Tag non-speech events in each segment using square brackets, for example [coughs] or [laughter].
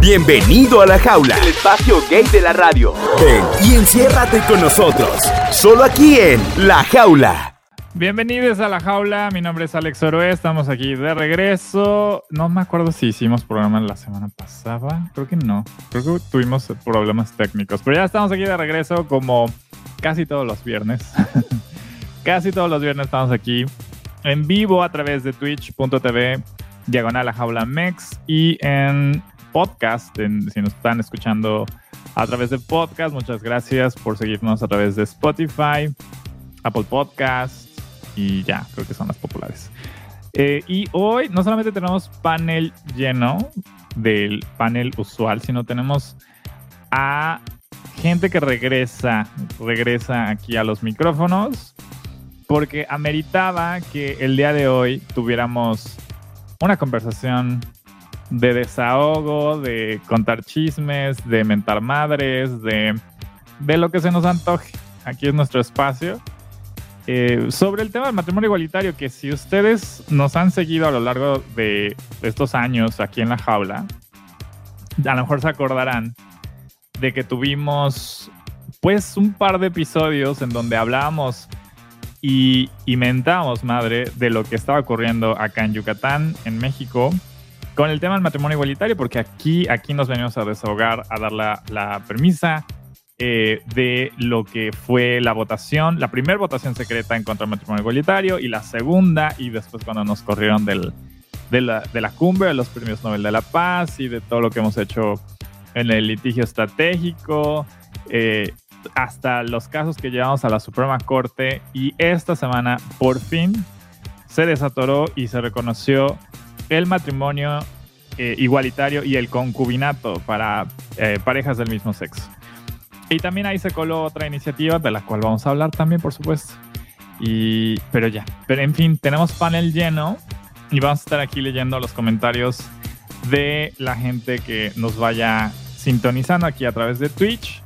Bienvenido a la jaula, el espacio gay de la radio. Ven y enciérrate con nosotros, solo aquí en La Jaula. Bienvenidos a La Jaula, mi nombre es Alex Oroe, estamos aquí de regreso. No me acuerdo si hicimos programa la semana pasada, creo que no, creo que tuvimos problemas técnicos, pero ya estamos aquí de regreso como casi todos los viernes. [laughs] casi todos los viernes estamos aquí en vivo a través de twitch.tv diagonal la jaula mex y en podcast, si nos están escuchando a través de podcast, muchas gracias por seguirnos a través de Spotify, Apple Podcast y ya, creo que son las populares. Eh, y hoy no solamente tenemos panel lleno del panel usual, sino tenemos a gente que regresa, regresa aquí a los micrófonos, porque ameritaba que el día de hoy tuviéramos una conversación de desahogo, de contar chismes, de mentar madres, de, de lo que se nos antoje. Aquí es nuestro espacio. Eh, sobre el tema del matrimonio igualitario, que si ustedes nos han seguido a lo largo de estos años aquí en la jaula, a lo mejor se acordarán de que tuvimos pues un par de episodios en donde hablábamos y, y mentamos, madre, de lo que estaba ocurriendo acá en Yucatán, en México, con el tema del matrimonio igualitario, porque aquí, aquí nos venimos a desahogar, a dar la, la premisa eh, de lo que fue la votación, la primera votación secreta en contra del matrimonio igualitario y la segunda, y después cuando nos corrieron del, de, la, de la cumbre de los premios Nobel de la Paz y de todo lo que hemos hecho en el litigio estratégico, eh, hasta los casos que llevamos a la Suprema Corte y esta semana por fin se desatoró y se reconoció el matrimonio eh, igualitario y el concubinato para eh, parejas del mismo sexo. Y también ahí se coló otra iniciativa de la cual vamos a hablar también, por supuesto. Y, pero ya, pero en fin, tenemos panel lleno y vamos a estar aquí leyendo los comentarios de la gente que nos vaya sintonizando aquí a través de Twitch.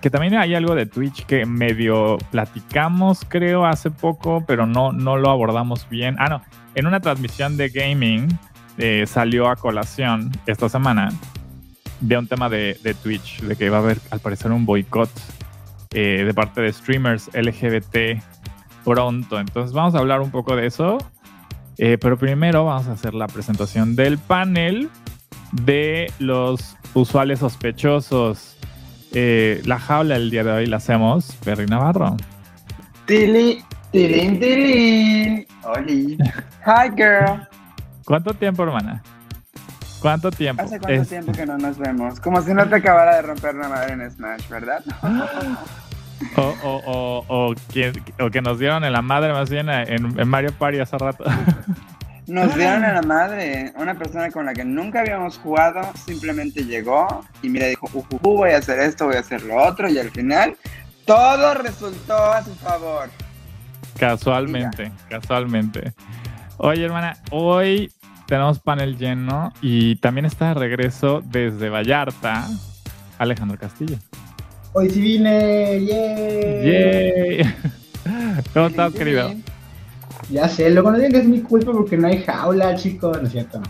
Que también hay algo de Twitch que medio platicamos, creo, hace poco, pero no, no lo abordamos bien. Ah, no, en una transmisión de gaming eh, salió a colación esta semana de un tema de, Twitch, de que iba a haber al parecer un boicot eh, de parte de streamers LGBT pronto. Entonces vamos a hablar un poco de eso. Eh, pero primero vamos a hacer la presentación del panel de los usuales sospechosos. la jaula el día de hoy la hacemos Perry Navarro. Tili, tilín, tilín. Oli. Hi, girl. ¿Cuánto tiempo, hermana? ¿Cuánto tiempo? ¿Hace cuánto tiempo que no nos vemos? Como si no te acabara de romper la madre en Smash, ¿verdad? [gasps] o, o, o, que, o, que, nos dieron en la madre más bien en, Mario Party hace rato. [laughs] Nos dieron en la [laughs] madre. Una persona con la que nunca habíamos jugado simplemente llegó y mira, dijo, uh, uh, uh, voy a hacer esto, voy a hacer lo otro y al final todo resultó a su favor. Casualmente, casualmente. Oye, hermana, hoy tenemos panel lleno y también está de regreso desde Vallarta Alejandro Castillo. Hoy sí vine, ¡yay! ¿Cómo estás, querido? Ya sé, luego no digan que es mi culpa porque no hay jaula, chicos, no es cierto.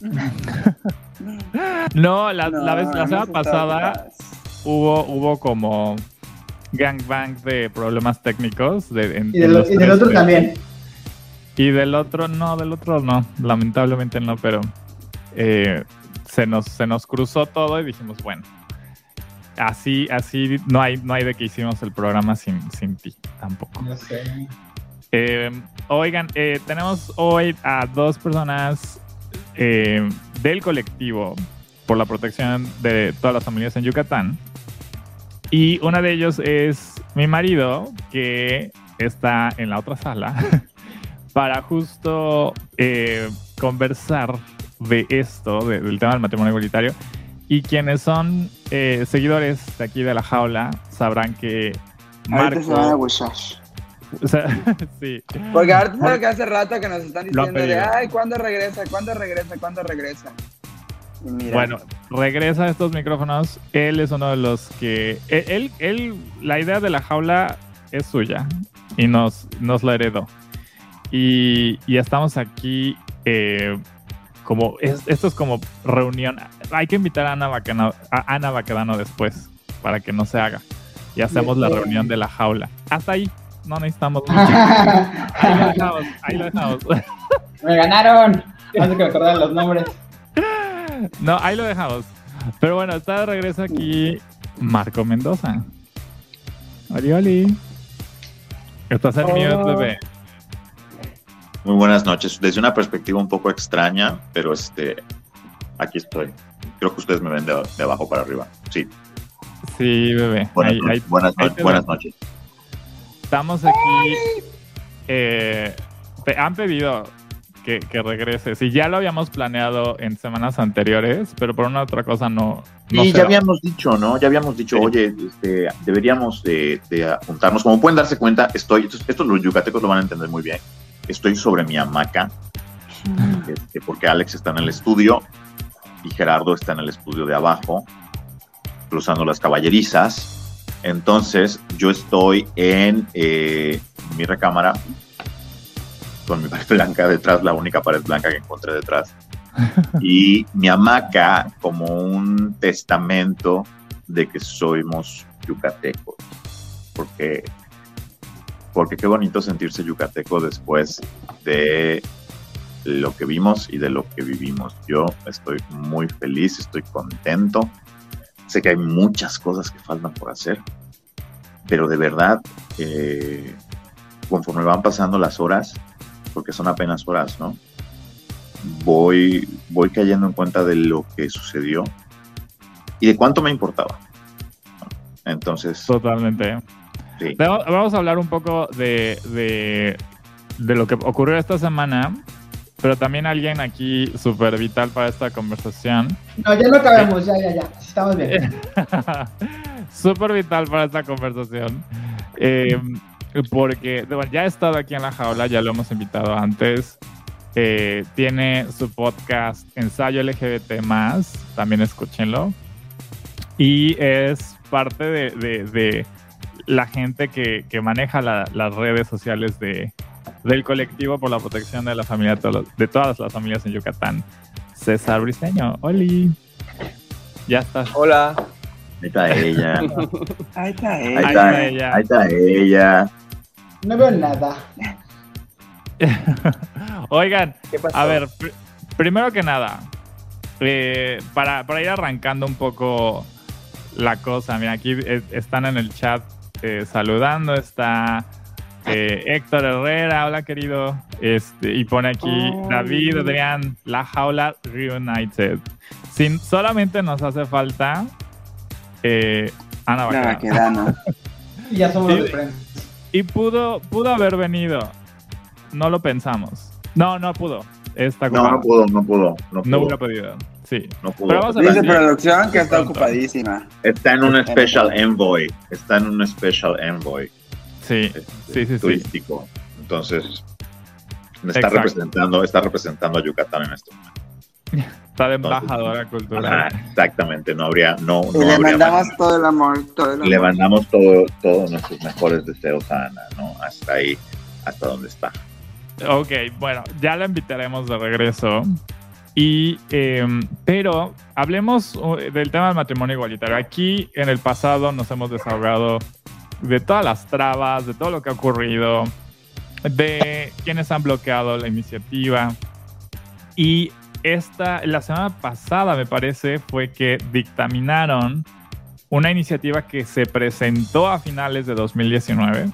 [laughs] no, la, la, vez, la semana pasada hubo, hubo como gangbang de problemas técnicos. De, y, del otro también. Y del otro, no, del otro no, lamentablemente no, pero eh, se, nos, se nos cruzó todo y dijimos, bueno, así, así no hay, no hay de que hicimos el programa sin, sin ti tampoco. No sé. Eh, oigan, eh, tenemos hoy a dos personas del colectivo por la protección de todas las familias en Yucatán. Y una de ellos es mi marido, que está en la otra sala, [laughs] para justo eh, conversar de esto, del tema del matrimonio igualitario. Y quienes son eh, seguidores de aquí de la jaula sabrán que Marco... se van a o sea, [laughs] sí. Porque ahorita que hace rato que nos están diciendo de, ay, ¿cuándo regresa? ¿Cuándo regresa? ¿Cuándo regresa? Bueno, regresa a estos micrófonos. Él es uno de los que. Él, él, la idea de la jaula es suya y nos, nos la heredó. Y, y estamos aquí eh, como. esto es como reunión. hay que invitar a Ana Baquedano, a Ana Baquedano después para que no se haga. Y hacemos la reunión de la jaula. Hasta ahí. No necesitamos mucho. [laughs] Ahí lo dejamos. Ahí lo dejamos. Me ganaron. Antes que me acordaran los nombres. No, ahí lo dejamos. Pero bueno, está de regreso aquí Marco Mendoza. Oli, oli. Estás en mute, bebé. Muy buenas noches. Desde una perspectiva un poco extraña, pero este, aquí estoy. Creo que ustedes me ven de, de abajo para arriba. Sí. Sí, bebé. Buenas, Ahí- no- ahí- buenas, ahí no- te buenas veo. noches. Estamos aquí. eh, te han pedido que, que regreses. Y ya lo habíamos planeado en semanas anteriores, pero por una otra cosa no. no se ya da. habíamos dicho, ¿no? Ya habíamos dicho, Sí. oye, este, deberíamos de, de juntarnos. Como pueden darse cuenta, estoy, estos, estos los yucatecos lo van a entender muy bien. Estoy sobre mi hamaca, este, porque Alex está en el estudio y Gerardo está en el estudio de abajo, cruzando las caballerizas. Entonces, yo estoy en eh, mi recámara con mi pared [laughs] blanca detrás, la única pared blanca que encontré detrás. Y mi hamaca como un testamento de que somos yucatecos. Porque, porque qué bonito sentirse yucateco después de lo que vimos y de lo que vivimos. Yo estoy muy feliz, estoy contento. Sé que hay muchas cosas que faltan por hacer, pero de verdad, eh, conforme van pasando las horas, porque son apenas horas, ¿no? Voy, voy cayendo en cuenta de lo que sucedió y de cuánto me importaba. Entonces, Totalmente. sí. Vamos a hablar un poco de, de, de lo que ocurrió esta semana, pero también alguien aquí súper vital para esta conversación. No, ya no acabamos, ya, ya, ya. Estamos bien. [laughs] Súper vital para esta conversación. Eh, porque bueno, ya ha estado aquí en la jaula, ya lo hemos invitado antes. Eh, tiene su podcast Ensayo LGBT, también escúchenlo. Y es parte de, de- de la gente que, que maneja la- las redes sociales de, del colectivo por la protección de la familia, de todas las familias en Yucatán. César Briseño, Oli. Ya estás. Hola. Ahí está ella. [laughs] Ahí está Ahí ella. Ahí está, está ella. ahí está ella. No veo nada. [laughs] Oigan, ¿Qué pasó? a ver, pr- primero que nada, eh, para, para ir arrancando un poco la cosa, mira, aquí eh, están en el chat eh, saludando, está eh, Héctor Herrera, hola querido, este, y pone aquí Ay. David, Adrián, La Jaula Reunited. Sin, solamente nos hace falta eh, Ana La Baquedano. Baquedano. [laughs] Y ya somos Sí. de prensa. Y pudo, pudo haber venido. No lo pensamos. No, no pudo. Está No, no pudo, no pudo, no No hubiera podido. Sí. No pudo. Pero vamos a Dice producción que está Pronto. ocupadísima. Está en un special envoy. Está en un special envoy Sí, este, sí, sí, sí. turístico. Entonces, me está Exacto. representando, está representando a Yucatán en este momento. [laughs] Está embajadora Ajá, cultural. exactamente, no habría, no, Y no le habría mandamos manera. todo el amor, todo el amor. Le mandamos todo, todos nuestros mejores deseos a Ana, ¿no? Hasta ahí, hasta donde está. Ok, bueno, ya la invitaremos de regreso. Y, em, pero hablemos uh, del tema del matrimonio igualitario. Aquí en el pasado nos hemos desahogado de todas las trabas, de todo lo que ha ocurrido, de quienes han bloqueado la iniciativa. Y esta, la semana pasada, me parece, fue que dictaminaron una iniciativa que se presentó a finales de 2019.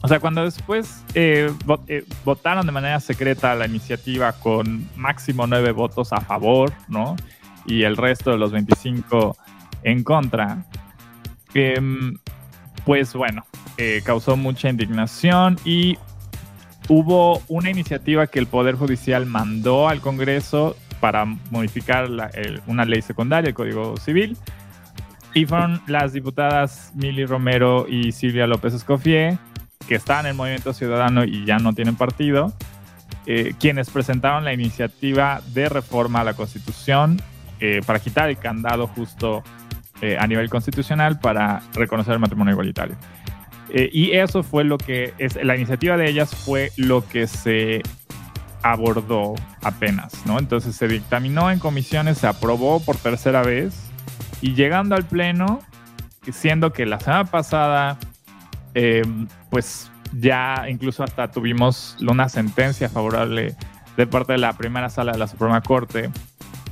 O sea, cuando después eh, vo- eh, votaron de manera secreta la iniciativa con máximo nueve votos a favor, ¿no? Y el resto de los 25 en contra, em, pues bueno, eh, causó mucha indignación y hubo una iniciativa que el Poder Judicial mandó al Congreso para modificar la- el- una ley secundaria, el Código Civil, y fueron las diputadas Mili Romero y Silvia López Escofié, que estaban en el Movimiento Ciudadano y ya no tienen partido, eh, quienes presentaron la iniciativa de reforma a la Constitución eh, para quitar el candado justo eh, a nivel constitucional para reconocer el matrimonio igualitario. Eh, y eso fue lo que es, la iniciativa de ellas fue lo que se abordó apenas, ¿no? Entonces se dictaminó en comisiones, se aprobó por tercera vez y llegando al Pleno, siendo que la semana pasada, eh, pues ya incluso hasta tuvimos una sentencia favorable de parte de la primera sala de la Suprema Corte,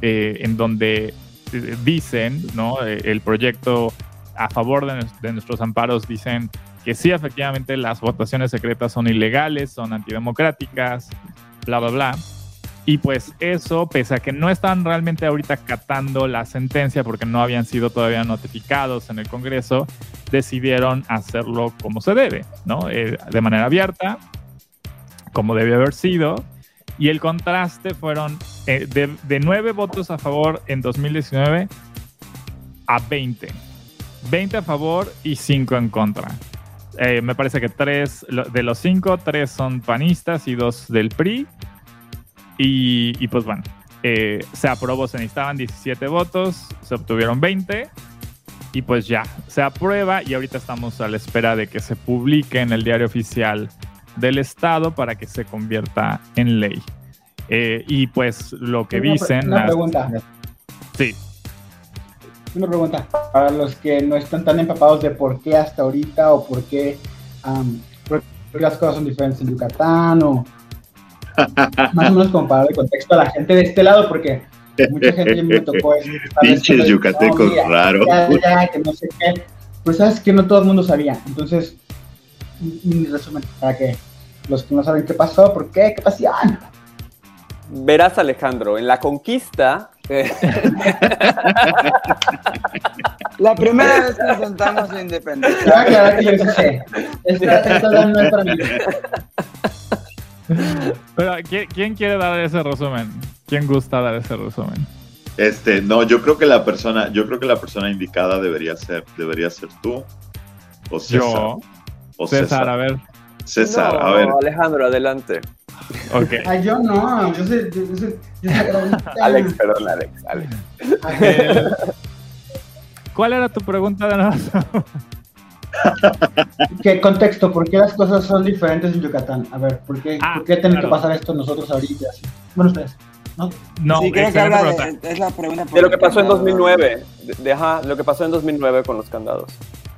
eh, en donde eh, dicen, ¿no? el proyecto a favor de, de nuestros amparos dicen que sí, efectivamente, las votaciones secretas son ilegales, son antidemocráticas, bla, bla, bla. Y pues eso, pese a que no están realmente ahorita catando la sentencia porque no habían sido todavía notificados en el Congreso, decidieron hacerlo como se debe, ¿no? Eh, de manera abierta, como debe haber sido. Y el contraste fueron eh, de, de 9 votos a favor en 2019 a 20. 20 a favor y 5 en contra. Eh, me parece que tres de los cinco, tres son panistas y dos del PRI. Y, pues bueno, eh, se aprobó, se necesitaban 17 votos, se obtuvieron 20 y pues ya, se aprueba y ahorita estamos a la espera de que se publique en el diario oficial del Estado para que se convierta en ley. Eh, y pues lo que dicen... Una pregunta. Sí. Una pregunta. Para los que no están tan empapados de por qué hasta ahorita o por qué, las cosas son diferentes en Yucatán o [laughs] más o menos como para el contexto a la gente de este lado, porque mucha gente me tocó [laughs] Pinches yucatecos que no sé qué. Pues sabes que no todo el mundo sabía. Entonces, un resumen para que los que no saben qué pasó, por qué, qué pasó. Verás, Alejandro, en la conquista. Eh, [laughs] la primera vez que nos sentamos en independencia. Ah, claro que yo sé. Esta, no es para mí. Pero, ¿quién, quiere dar ese resumen? ¿Quién gusta dar ese resumen? Este, no, yo creo que la persona, yo creo que la persona indicada debería ser, debería ser tú o César. Yo. O César, a ver. César, a ver. Alejandro, adelante. Ok. Ay, yo no, yo sé, yo sé, Alex, perdón, Alex, Alex. ¿Cuál era tu pregunta de nuevo? ¿Qué contexto? ¿Por qué las cosas son diferentes en Yucatán? A ver, ¿por qué, ah, ¿por qué tiene que pasar esto nosotros ahorita? Bueno, ustedes. ¿No? No, sí, creo que de, es la pregunta. De lo que pasó en 2009. Deja lo que pasó en 2009 con los candados.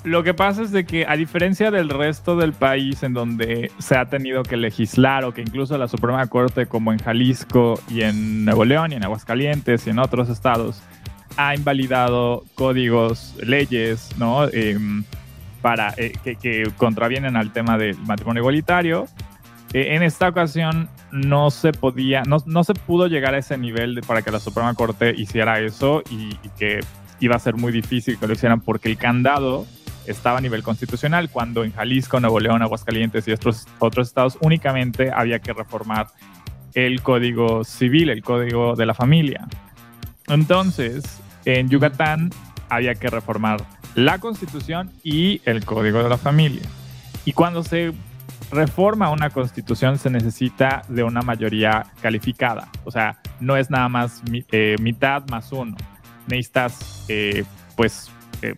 Lo que pasa es de que a diferencia del resto del país en donde se ha tenido que legislar o que incluso la Suprema Corte como en Jalisco y en Nuevo León y en Aguascalientes y en otros estados ha invalidado códigos, leyes, ¿no? Em, para, eh, que, contravienen al tema del matrimonio igualitario. Eh, en esta ocasión no se podía, no, no, se pudo llegar a ese nivel para que la Suprema Corte hiciera eso y, y, que iba a ser muy difícil que lo hicieran porque el candado estaba a nivel constitucional, cuando en Jalisco, Nuevo León, Aguascalientes y otros, otros estados únicamente había que reformar el código civil, el código de la familia. Entonces, en Yucatán había que reformar la constitución y el código de la familia. Y cuando se reforma una constitución se necesita de una mayoría calificada. O sea, no es nada más eh, mitad más uno. Necesitas, eh, pues, eh,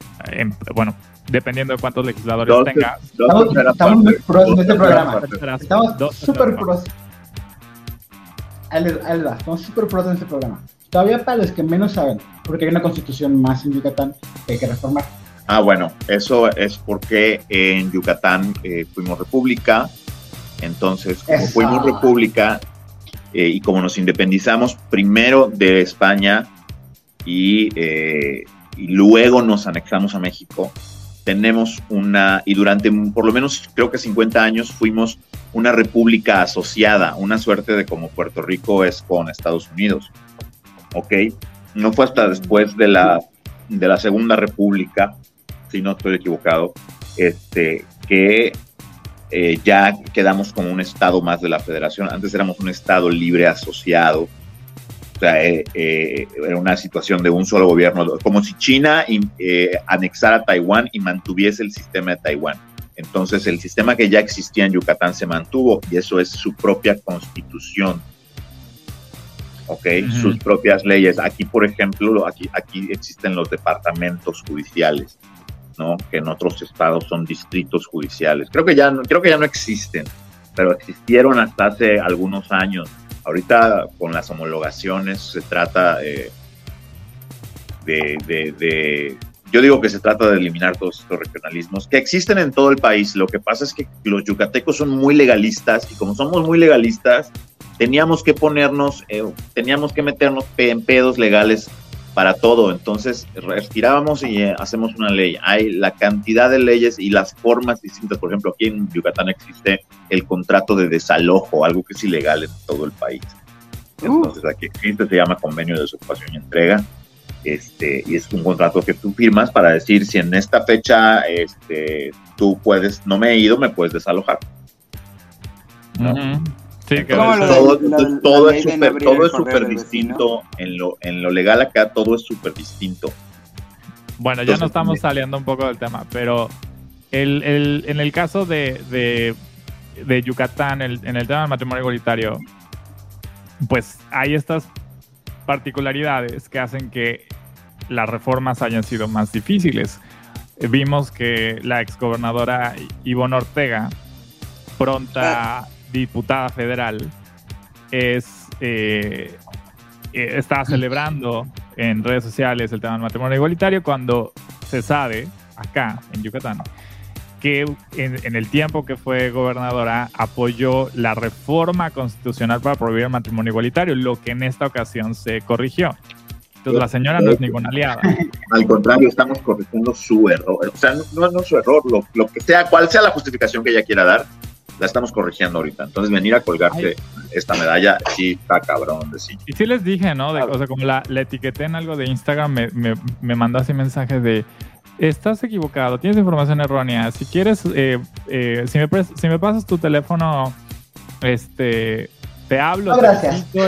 bueno, dependiendo de cuántos legisladores tengas. estamos, muy pros en este programa. Estamos súper pros. Estamos súper pros en este programa. Todavía para los que menos saben, porque hay una constitución más en Yucatán que hay que reformar. Ah, bueno, eso es porque en Yucatán eh, fuimos república, entonces como fuimos república eh, y como nos independizamos primero de España y, eh, y, luego nos anexamos a México, tenemos una, y durante por lo menos creo que 50 años fuimos una república asociada, una suerte de como Puerto Rico es con Estados Unidos. ¿Ok? No fue hasta después de la, de la Segunda República si no estoy equivocado, este, que eh, ya quedamos como un estado más de la federación. Antes éramos un estado libre asociado. O sea, eh, eh, era una situación de un solo gobierno, como si China anexara Taiwán y mantuviese el sistema de Taiwán. Entonces, el sistema que ya existía en Yucatán se mantuvo y eso es su propia constitución. ¿ok? Sus propias leyes. Aquí, por ejemplo, aquí, aquí existen los departamentos judiciales que en otros estados son distritos judiciales. Creo que ya no, creo que ya no existen, pero existieron hasta hace algunos años Ahorita con las homologaciones se trata eh, de, de, de, yo digo que se trata de eliminar todos estos regionalismos que existen en todo el país. Lo que pasa es que los yucatecos son muy legalistas y como somos muy legalistas, teníamos que ponernos, eh, teníamos que meternos en pedos legales para todo. Entonces, respirábamos y eh, hacemos una ley. Hay la cantidad de leyes y las formas distintas. Por ejemplo, aquí en Yucatán existe el contrato de desalojo, algo que es ilegal en todo el país. Entonces, aquí existe, se llama convenio de desocupación y entrega. Este, y es un contrato que tú firmas para decir si en esta fecha este, tú puedes, no me he ido, me puedes desalojar. ¿no? Sí, todo, todo, es súper todo es súper distinto en lo, en lo legal acá todo es súper distinto. Bueno ya no estamos saliendo un poco del tema pero el, el, en el caso de, de, de Yucatán el, en el tema del matrimonio igualitario pues hay estas particularidades que hacen que las reformas hayan sido más difíciles. Vimos que la exgobernadora Ivonne Ortega pronta ah diputada federal, es, eh, eh, está celebrando en redes sociales el tema del matrimonio igualitario cuando se sabe, acá en Yucatán, que en, el tiempo que fue gobernadora apoyó la reforma constitucional para prohibir el matrimonio igualitario, lo que en esta ocasión se corrigió. Entonces la señora no es ninguna aliada. Al contrario, estamos corrigiendo su error. O sea, no, no, su error, lo, lo, que sea, cual sea la justificación que ella quiera dar, la estamos corrigiendo ahorita. Entonces, venir a colgarte esta medalla, sí está cabrón de sí. Y sí les dije, ¿no? O sea, como la, etiqueté en algo de Instagram, me, me, me mandó así mensajes de estás equivocado, tienes información errónea. Si quieres, eh, eh, si, me si me pasas tu teléfono, este, te hablo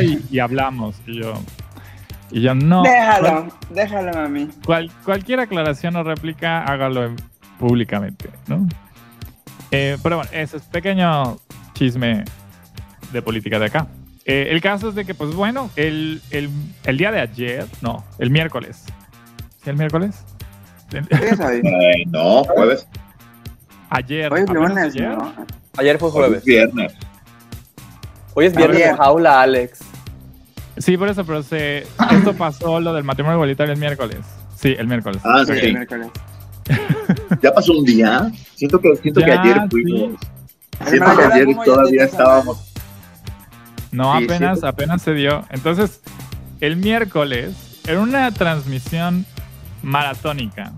y, y, hablamos. Y yo, y yo no. Déjalo, déjalo mami. Cual, cualquier aclaración o réplica, hágalo públicamente, ¿no? Eh, pero bueno, ese es pequeño chisme de política de acá. Eh, el caso es de que, pues bueno, el, el, el, día de ayer, no, el miércoles. ¿Sí, el miércoles? Eh, [laughs] no, jueves. Ayer. Hoy es lunes, ayer? ayer fue jueves. Hoy es viernes. Hoy es viernes de jaula, Alex. Sí, por eso, pero se, esto pasó lo del matrimonio igualitario el miércoles. Sí, el miércoles. Ah, sí. El miércoles. [laughs] ya pasó un día. Siento que, siento que ayer fuimos. Siento que ayer todavía estábamos. No, apenas, apenas se dio. Entonces, el miércoles, en una transmisión maratónica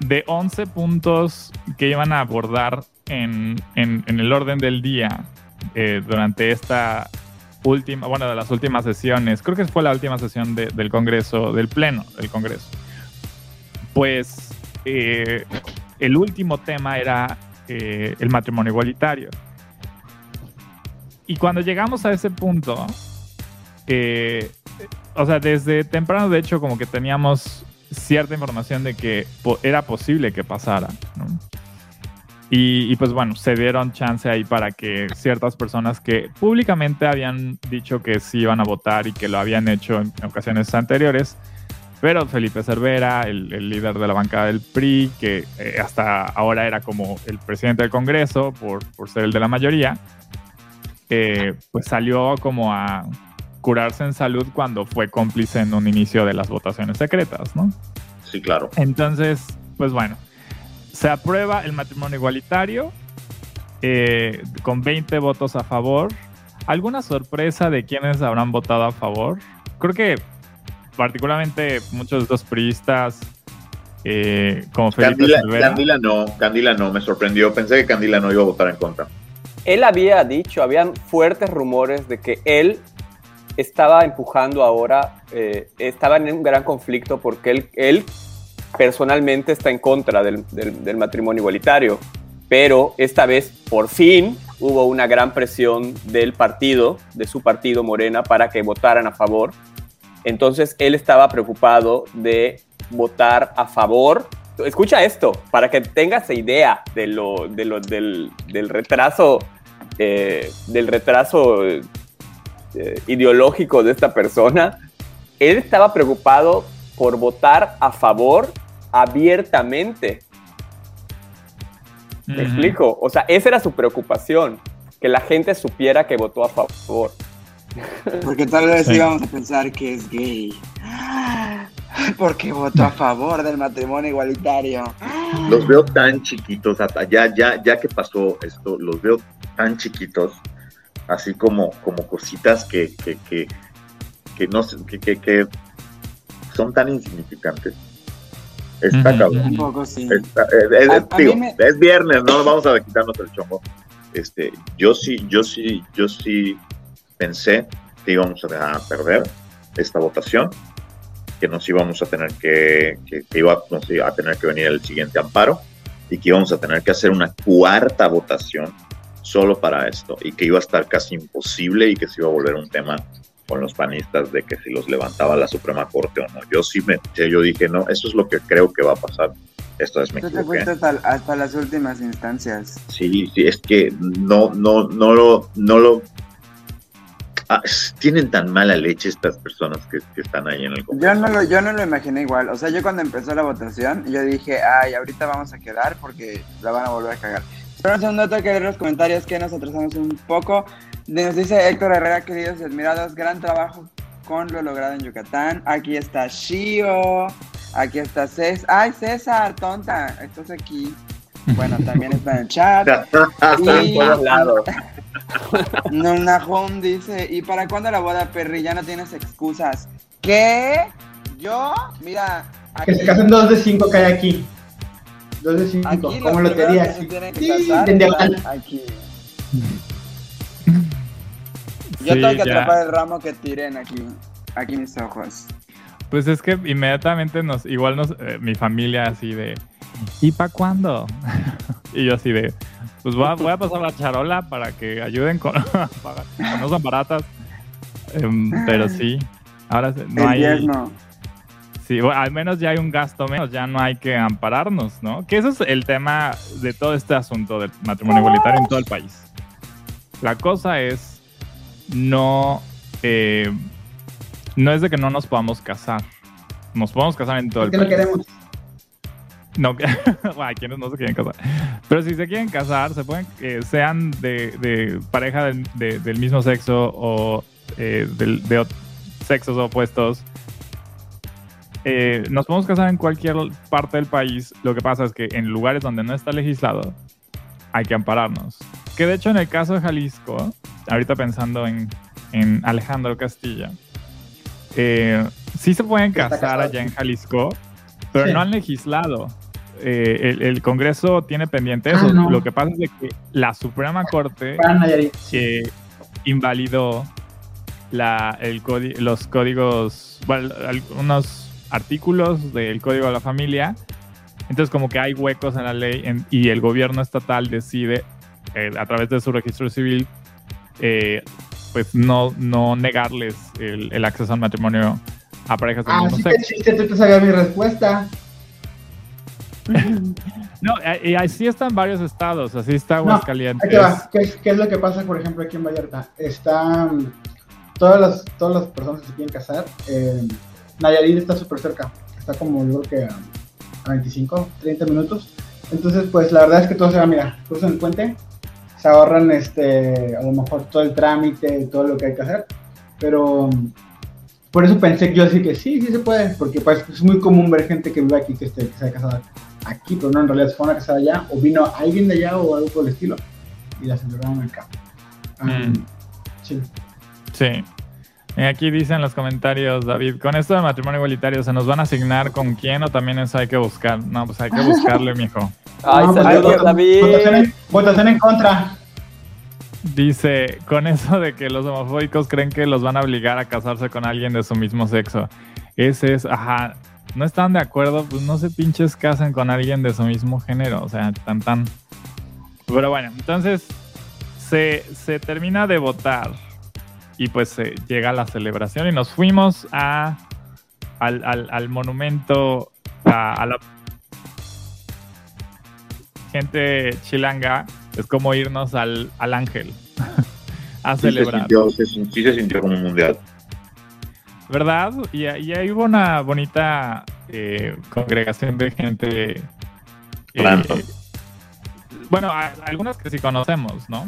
de 11 puntos que iban a abordar en, en, el orden del día eh, durante esta última, bueno, de las últimas sesiones, creo que fue la última sesión del Congreso, del Pleno del Congreso. Pues eh, el último tema era eh, el matrimonio igualitario. Y cuando llegamos a ese punto, eh, o sea, desde temprano, de hecho, como que teníamos cierta información de que era posible que pasara, Y, y, pues bueno, se dieron chance ahí para que ciertas personas que públicamente habían dicho que sí iban a votar y que lo habían hecho en ocasiones anteriores, pero Felipe Cervera, el, líder de la bancada del PRI, que eh, hasta ahora era como el presidente del Congreso por, por ser el de la mayoría, eh, pues salió como a curarse en salud cuando fue cómplice en un inicio de las votaciones secretas, ¿no? Sí, claro. Entonces, pues bueno, se aprueba el matrimonio igualitario eh, con 20 votos a favor. ¿Alguna sorpresa de quienes habrán votado a favor? Creo que particularmente muchos de estos priistas eh, como Felipe Candila, Candila no, Candila no, me sorprendió. Pensé que Candila no iba a votar en contra. Él había dicho, habían fuertes rumores de que él estaba empujando ahora, eh, estaba en un gran conflicto porque él, él personalmente está en contra del, del, matrimonio igualitario, pero esta vez por fin hubo una gran presión del partido, de su partido Morena, para que votaran a favor entonces él estaba preocupado de votar a favor. Escucha esto, para que tengas idea de lo, del, retraso, eh, del retraso eh, ideológico de esta persona. Él estaba preocupado por votar a favor abiertamente. ¿Me explico? O sea, esa era su preocupación, que la gente supiera que votó a favor. Porque tal vez Sí. íbamos a pensar que es gay. Porque votó a favor del matrimonio igualitario. Los veo tan chiquitos, hasta ya, ya, ya que pasó esto, los veo tan chiquitos, así como, como cositas que, que, que, que no sé, que, que, que son tan insignificantes. Está cabrón. Un poco sí. Está- eh, es, A- a digo, mí me- es viernes, no vamos a quitarnos el chongo. Este, yo sí, yo sí, yo sí pensé que íbamos a perder esta votación, que nos íbamos a tener que, que, que iba nos iba a tener que venir el siguiente amparo y que íbamos a tener que hacer una cuarta votación solo para esto y que iba a estar casi imposible y que se iba a volver un tema con los panistas de que si los levantaba la Suprema Corte o no. Yo sí me, yo dije, no, eso es lo que creo que va a pasar. Esta vez me Tú te fuiste hasta, hasta las últimas instancias. Sí, sí, es que no, no, no lo, no lo. Ah, tienen tan mala leche estas personas que, que están ahí en el Yo no, lo, yo no lo imaginé igual. O sea, yo cuando empezó la votación, yo dije, ay, ahorita vamos a quedar porque la van a volver a cagar. Espera un segundo, tengo que leer los comentarios que nos atrasamos un poco. Nos dice Héctor Herrera, queridos y admirados, gran trabajo con lo logrado en Yucatán. Aquí está Shio, aquí está César. Ay, César, tonta, estás aquí. Bueno, también está en el chat. [laughs] Está en Y- todos lados. Nunahum dice, ¿y para cuándo la boda, Perry? Ya no tienes excusas. ¿Qué? ¿Yo? Mira, Que se casen dos de cinco que hay aquí. Dos de cinco, aquí como lotería. que se Sí, casar aquí. Yo Sí, tengo que ya. atrapar el ramo que tiren aquí, aquí mis ojos. Pues es que inmediatamente nos, igual nos, eh, mi familia así de, ¿y para cuándo? [laughs] y yo así de, pues voy a, voy a pasar la charola para que ayuden con, [laughs] con no son baratas. Em, pero sí, ahora no el hay, sí, bueno, al menos ya hay un gasto menos, ya no hay que ampararnos, ¿no? Que eso es el tema de todo este asunto del matrimonio igualitario en todo el país. La cosa es no, eh, no es de que no nos podamos casar. Nos podemos casar en todo el ¿Por qué no país. queremos? No, bueno, [laughs] quienes no se quieren casar. Pero si se quieren casar, se pueden, eh, sean de, de pareja del, de- del mismo sexo o eh, de sexos opuestos. Eh, nos podemos casar en cualquier parte del país. Lo que pasa es que en lugares donde no está legislado, hay que ampararnos. Que de hecho, en el caso de Jalisco, ahorita pensando en, en Alejandro Castilla, eh, sí se pueden casar allá en Jalisco, pero Sí. no han legislado. Eh, el, el Congreso tiene pendiente Ah, eso. no. Lo que pasa es que la Suprema Corte que invalidó la, el los códigos, bueno, algunos artículos del Código de la Familia. Entonces como que hay huecos en la ley en- y el gobierno estatal decide eh, a través de su registro civil eh, pues no, no negarles el, el acceso al matrimonio a parejas del Ah, mismo sí sexo. tú te sabías mi respuesta. No, eh, y así está en varios estados, así está No, Aguascalientes. Va. ¿Qué es, qué es lo que pasa, por ejemplo, aquí en Vallarta? Están todas las, todas las personas que se quieren casar. eh, Nayarit está súper cerca. Está como yo creo que a, a 25, 30 minutos. Entonces, pues la verdad es que todo se va, mira, cruzan el puente, se ahorran este, a lo mejor todo el trámite y todo lo que hay que hacer. Pero mm, por eso pensé que yo así que sí, sí se puede, porque pues es muy común ver gente que vive aquí que, esté, que se ha casado aquí, pero no, en realidad se fue a una casada allá, o vino alguien de allá o algo por el estilo, y la celebraron acá. Um, Mm. Sí. Sí. Y aquí dicen en los comentarios, David, con esto de matrimonio igualitario, ¿se nos van a asignar con quién o también eso hay que buscar? No, pues hay que buscarle, [laughs] mijo. Ay, No, pues, saludos, David. Votación en, votación en contra. Dice, con eso de que los homofóbicos creen que los van a obligar a casarse con alguien de su mismo sexo. Ese es, ajá, no están de acuerdo, pues no se pinches casen con alguien de su mismo género, o sea, tan tan. Pero bueno, entonces se, se termina de votar y pues se llega la celebración y nos fuimos a, al, al- al monumento, a, a la gente chilanga, es como irnos al, al ángel [laughs] a Sí se, celebrar. sintió, se sin- sí se sintió como un mundial. ¿Verdad? Y, y ahí hubo una bonita eh, congregación de gente. eh, bueno, a- algunas que sí conocemos, ¿no?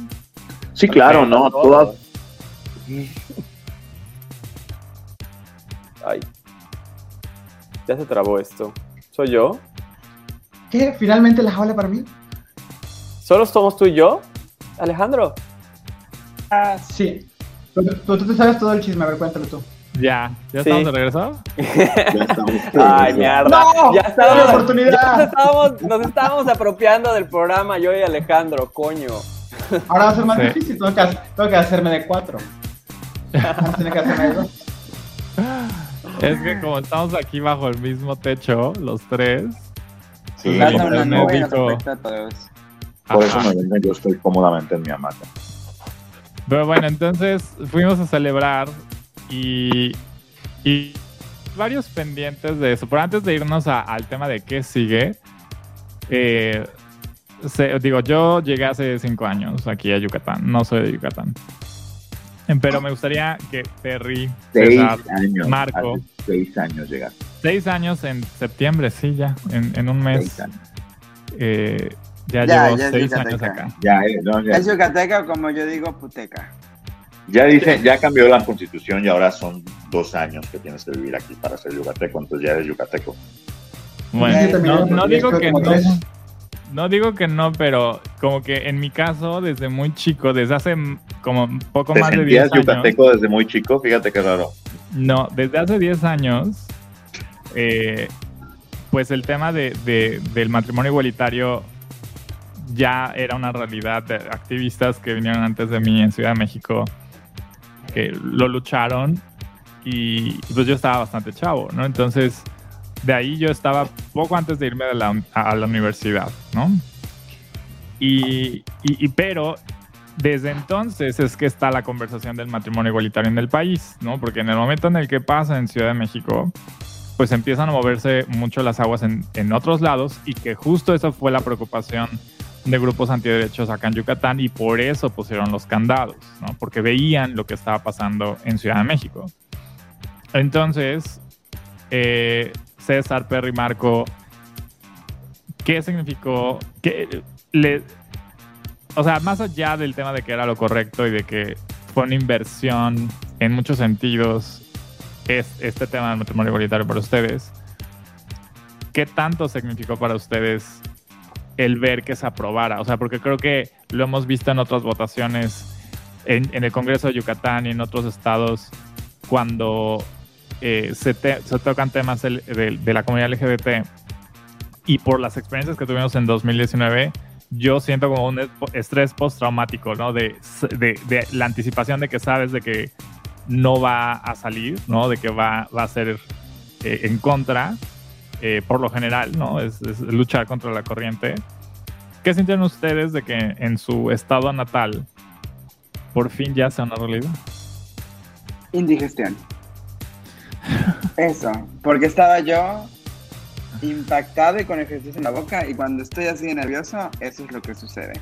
Sí, claro, no, todas, [laughs] Ay. Ya se trabó esto. ¿Soy yo? ¿Qué? ¿Finalmente la jaula para mí? ¿Solo somos tú y yo? Alejandro. Ah, Sí. Tú, tú, tú te sabes todo el chisme, a ver, cuéntalo tú. Ya, ¿ya Sí. estamos de regreso? Ya estamos. Ay, mierda. ¡No! Ya ¡Una estábamos, oportunidad! ya nos estábamos, nos estábamos apropiando del programa, yo y Alejandro, coño. Ahora va a ser más Sí. difícil, tengo que, ha- tengo que hacerme de cuatro. Tenía que hacerme de dos. Es que como estamos aquí bajo el mismo techo, los tres. Sí, Sí, por una me nube todos. eso me vengo, yo estoy cómodamente en mi hamaca. Pero bueno, entonces fuimos a celebrar y, y varios pendientes de eso. Pero antes de irnos a- al tema de qué sigue, eh, se- digo, yo llegué hace cinco años aquí a Yucatán, no soy de Yucatán. Pero me gustaría que Perry, Seis César, años. Marco. hace Seis años llegar. seis años en septiembre, sí, ya, en, en un mes, Seis años. eh, ya, Ya, llevo ya seis años acá. Ya, eh, no, ya, Es yucateca o como yo digo, puteca. Ya dice, ya cambió la constitución y ahora son dos años que tienes que vivir aquí para ser yucateco, entonces ya eres yucateco. Bueno, no, digo que no. No digo que no, pero como que en mi caso, desde muy chico, desde hace como un poco ¿Te más de 10 sentías años. yucateco desde muy chico? Fíjate qué raro. No, desde hace 10 años, eh, pues el tema de, de- del matrimonio igualitario ya era una realidad de activistas que vinieron antes de mí en Ciudad de México, que lo lucharon y, pues yo estaba bastante chavo, ¿no? Entonces, de ahí yo estaba poco antes de irme a la universidad, ¿no? Y, y- y- pero desde entonces es que está la conversación del matrimonio igualitario en el país, ¿no? Porque en el momento en el que pasa en Ciudad de México, pues empiezan a moverse mucho las aguas en, en otros lados y que justo esa fue la preocupación de grupos antiderechos acá en Yucatán y por eso pusieron los candados, ¿no? Porque veían lo que estaba pasando en Ciudad de México. Entonces, eh, César, Perry, Marco, ¿qué significó? ¿Qué le, o sea, más allá del tema de que era lo correcto y de que fue una inversión en muchos sentidos es este tema del matrimonio igualitario para ustedes, ¿qué tanto significó para ustedes el ver que se aprobara? O sea, porque creo que lo hemos visto en otras votaciones en, en el Congreso de Yucatán y en otros estados cuando eh, se, te- se tocan temas del- de, de la comunidad LGBT y por las experiencias que tuvimos en 2019, yo siento como un estrés postraumático, ¿no? De, de, de la anticipación de que sabes de que no va a salir, ¿no? De que va, va a ser eh, en contra, eh, por lo general, ¿no? Es, luchar contra la corriente. ¿Qué sintieron ustedes de que en su estado natal por fin ya sea una realidad? Indigestión. Eso, porque estaba yo impactado y con ejercicio en la boca y cuando estoy así nervioso, eso es lo que sucede.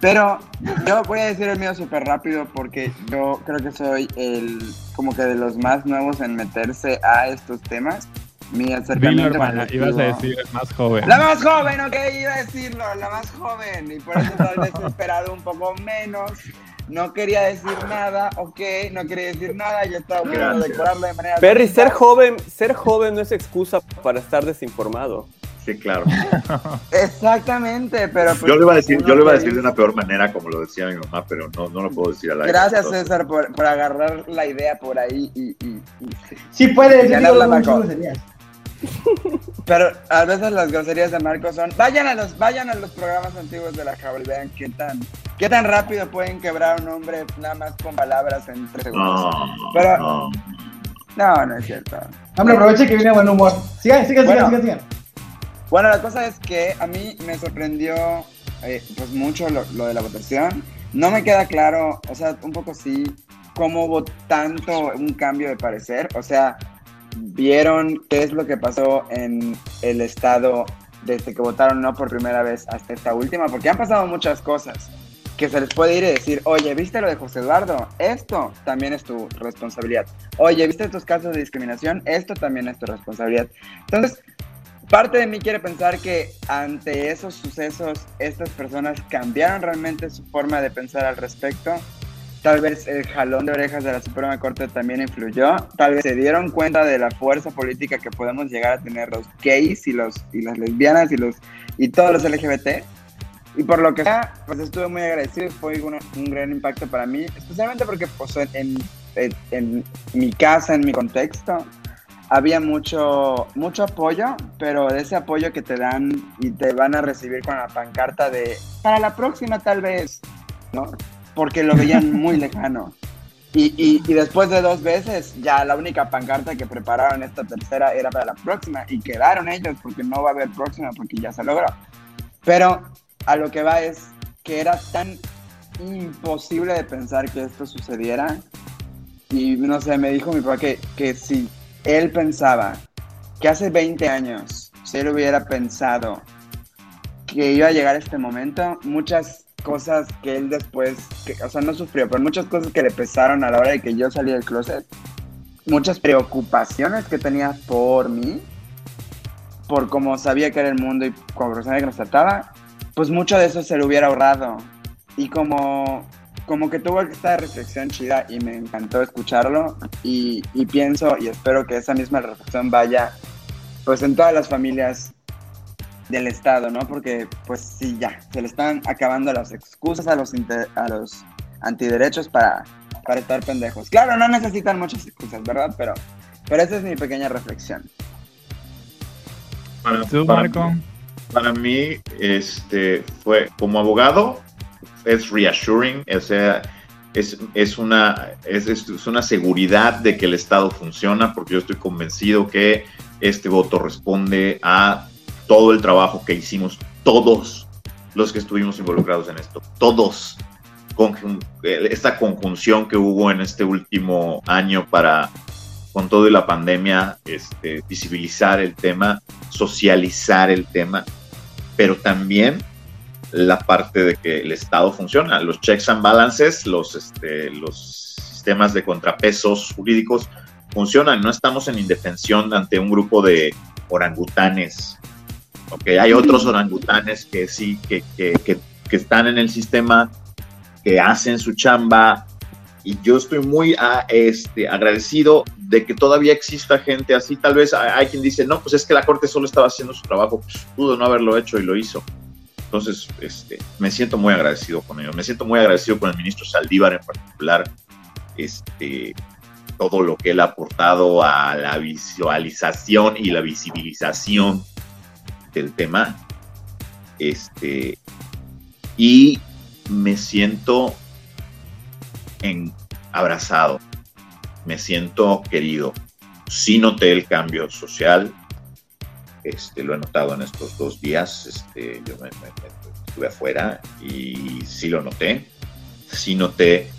Pero yo voy a decir el mío súper rápido porque yo creo que soy el como que de los más nuevos en meterse a estos temas. Mi Dilo, hermana, ibas a decir el más joven. La más joven, ok, iba a decirlo, la más joven. Y por eso tal vez he esperado un poco menos. No quería decir nada, ok, no quería decir nada, yo estaba queriendo decorarlo de manera... Perry, ser joven, ser joven no es excusa para estar desinformado. Sí, claro. [laughs] Exactamente, pero... pues, Yo lo iba a decir, yo lo iba a decir de una peor manera, como lo decía mi mamá, pero no, no lo puedo decir al aire. Gracias, Entonces, César, por, por agarrar la idea por ahí y... y- y- Sí puedes, yo la. Pero a veces las groserías de Marco son... Vayan a los, vayan a los programas antiguos de la jaula y vean qué tan, qué tan rápido pueden quebrar un hombre nada más con palabras en tres segundos. No, Pero- no. No, no es cierto. Hombre, aproveche que viene buen humor. Sigan, sigan, Bueno. sigan, sigan, sigan. Bueno, la cosa es que a mí me sorprendió eh, pues mucho lo, lo de la votación. No me queda claro, o sea, un poco sí, cómo hubo tanto un cambio de parecer. O sea, vieron qué es lo que pasó en el estado desde que votaron no por primera vez hasta esta última, porque han pasado muchas cosas que se les puede ir y decir, oye, ¿viste lo de José Eduardo? Esto también es tu responsabilidad. Oye, ¿viste estos casos de discriminación? Esto también es tu responsabilidad. Entonces, parte de mí quiere pensar que ante esos sucesos, estas personas cambiaron realmente su forma de pensar al respecto. Tal vez el jalón de orejas de la Suprema Corte también influyó. Tal vez se dieron cuenta de la fuerza política que podemos llegar a tener los gays y, los, y las lesbianas y, los, y todos los LGBT. Y por lo que sea, pues estuve muy agradecido. Fue un, un gran impacto para mí, especialmente porque pues, en, en, en mi casa, en mi contexto, había mucho, mucho apoyo, pero de ese apoyo que te dan y te van a recibir con la pancarta de para la próxima tal vez, ¿no? Porque lo veían muy lejano. Y, y, y, después de dos veces, ya la única pancarta que prepararon esta tercera era para la próxima y quedaron ellos porque no va a haber próxima porque ya se logró. Pero a lo que va es que era tan imposible de pensar que esto sucediera. Y no sé, me dijo mi papá que, que si él pensaba que hace 20 años, si él hubiera pensado que iba a llegar este momento, muchas cosas que él después, que, o sea, no sufrió, pero muchas cosas que le pesaron a la hora de que yo salí del closet, muchas preocupaciones que tenía por mí, por cómo sabía que era el mundo y como persona que nos trataba, pues mucho de eso se lo hubiera ahorrado. Y como, como que tuvo esta reflexión chida y me encantó escucharlo y, y pienso y espero que esa misma reflexión vaya pues en todas las familias del Estado, ¿no? Porque, pues sí, ya, se le están acabando las excusas a los, a los antiderechos para, para estar pendejos. Claro, no necesitan muchas excusas, ¿verdad? Pero, pero esa es mi pequeña reflexión. Para, ¿Tú, Marco? Para, mí, este, fue como abogado, es reassuring, o sea, es, es, una, es, es, una seguridad de que el Estado funciona, porque yo estoy convencido que este voto responde a todo el trabajo que hicimos todos los que estuvimos involucrados en esto, todos, con esta conjunción que hubo en este último año para, con todo la pandemia, este, visibilizar el tema, socializar el tema, pero también la parte de que el Estado funciona, los checks and balances, los, este, los sistemas de contrapesos jurídicos funcionan, no estamos en indefensión ante un grupo de orangutanes Okay, hay otros orangutanes que sí, que, que, que, están en el sistema, que hacen su chamba, y yo estoy muy a, ah, este, agradecido de que todavía exista gente así. Tal vez hay, quien dice, no, pues es que la Corte solo estaba haciendo su trabajo, pues pudo no haberlo hecho y lo hizo. Entonces, este, me siento muy agradecido con ellos. Me siento muy agradecido con el ministro Saldívar en particular. Este, todo lo que él ha aportado a la visualización y la visibilización del tema. Este, y me siento en, abrazado, me siento querido. Sí noté el cambio social, este, lo he notado en estos dos días, este, yo me, estuve afuera y sí lo noté, sí noté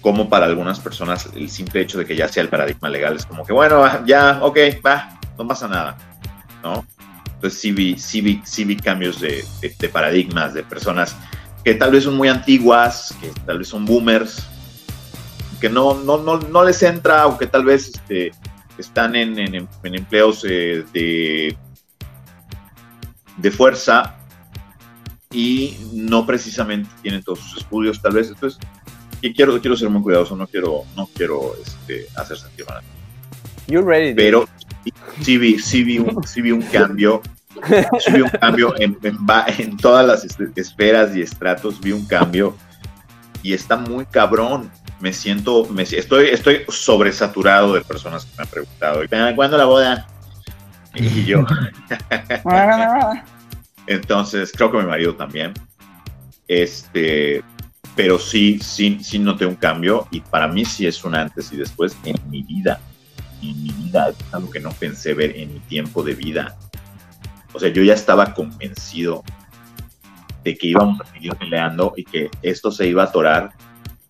como para algunas personas el simple hecho de que ya sea el paradigma legal es como que, bueno, ya, ok, va, no pasa nada, ¿no? Entonces sí vi, sí cambios de, paradigmas, de personas que tal vez son muy antiguas, que tal vez son boomers, que no, no, no, les entra o que tal vez este, están en, empleos eh, de, de fuerza y no precisamente tienen todos sus estudios, tal vez. Entonces, y quiero, quiero ser muy cuidadoso, no quiero, no quiero este, hacer sentir mal. Pero sí vi, sí vi, un, sí vi un cambio vi un cambio en, en, todas las esferas y estratos, vi un cambio y está muy cabrón. Me siento, me, estoy, estoy sobresaturado de personas que me han preguntado, ¿cuándo la boda? Y yo. [laughs] Entonces, creo que mi marido también. Este, pero sí, sí, sí noté un cambio y para mí sí es un antes y después en mi vida. En mi vida, es algo que no pensé ver en mi tiempo de vida. O sea, yo ya estaba convencido de que íbamos a seguir peleando y que esto se iba a atorar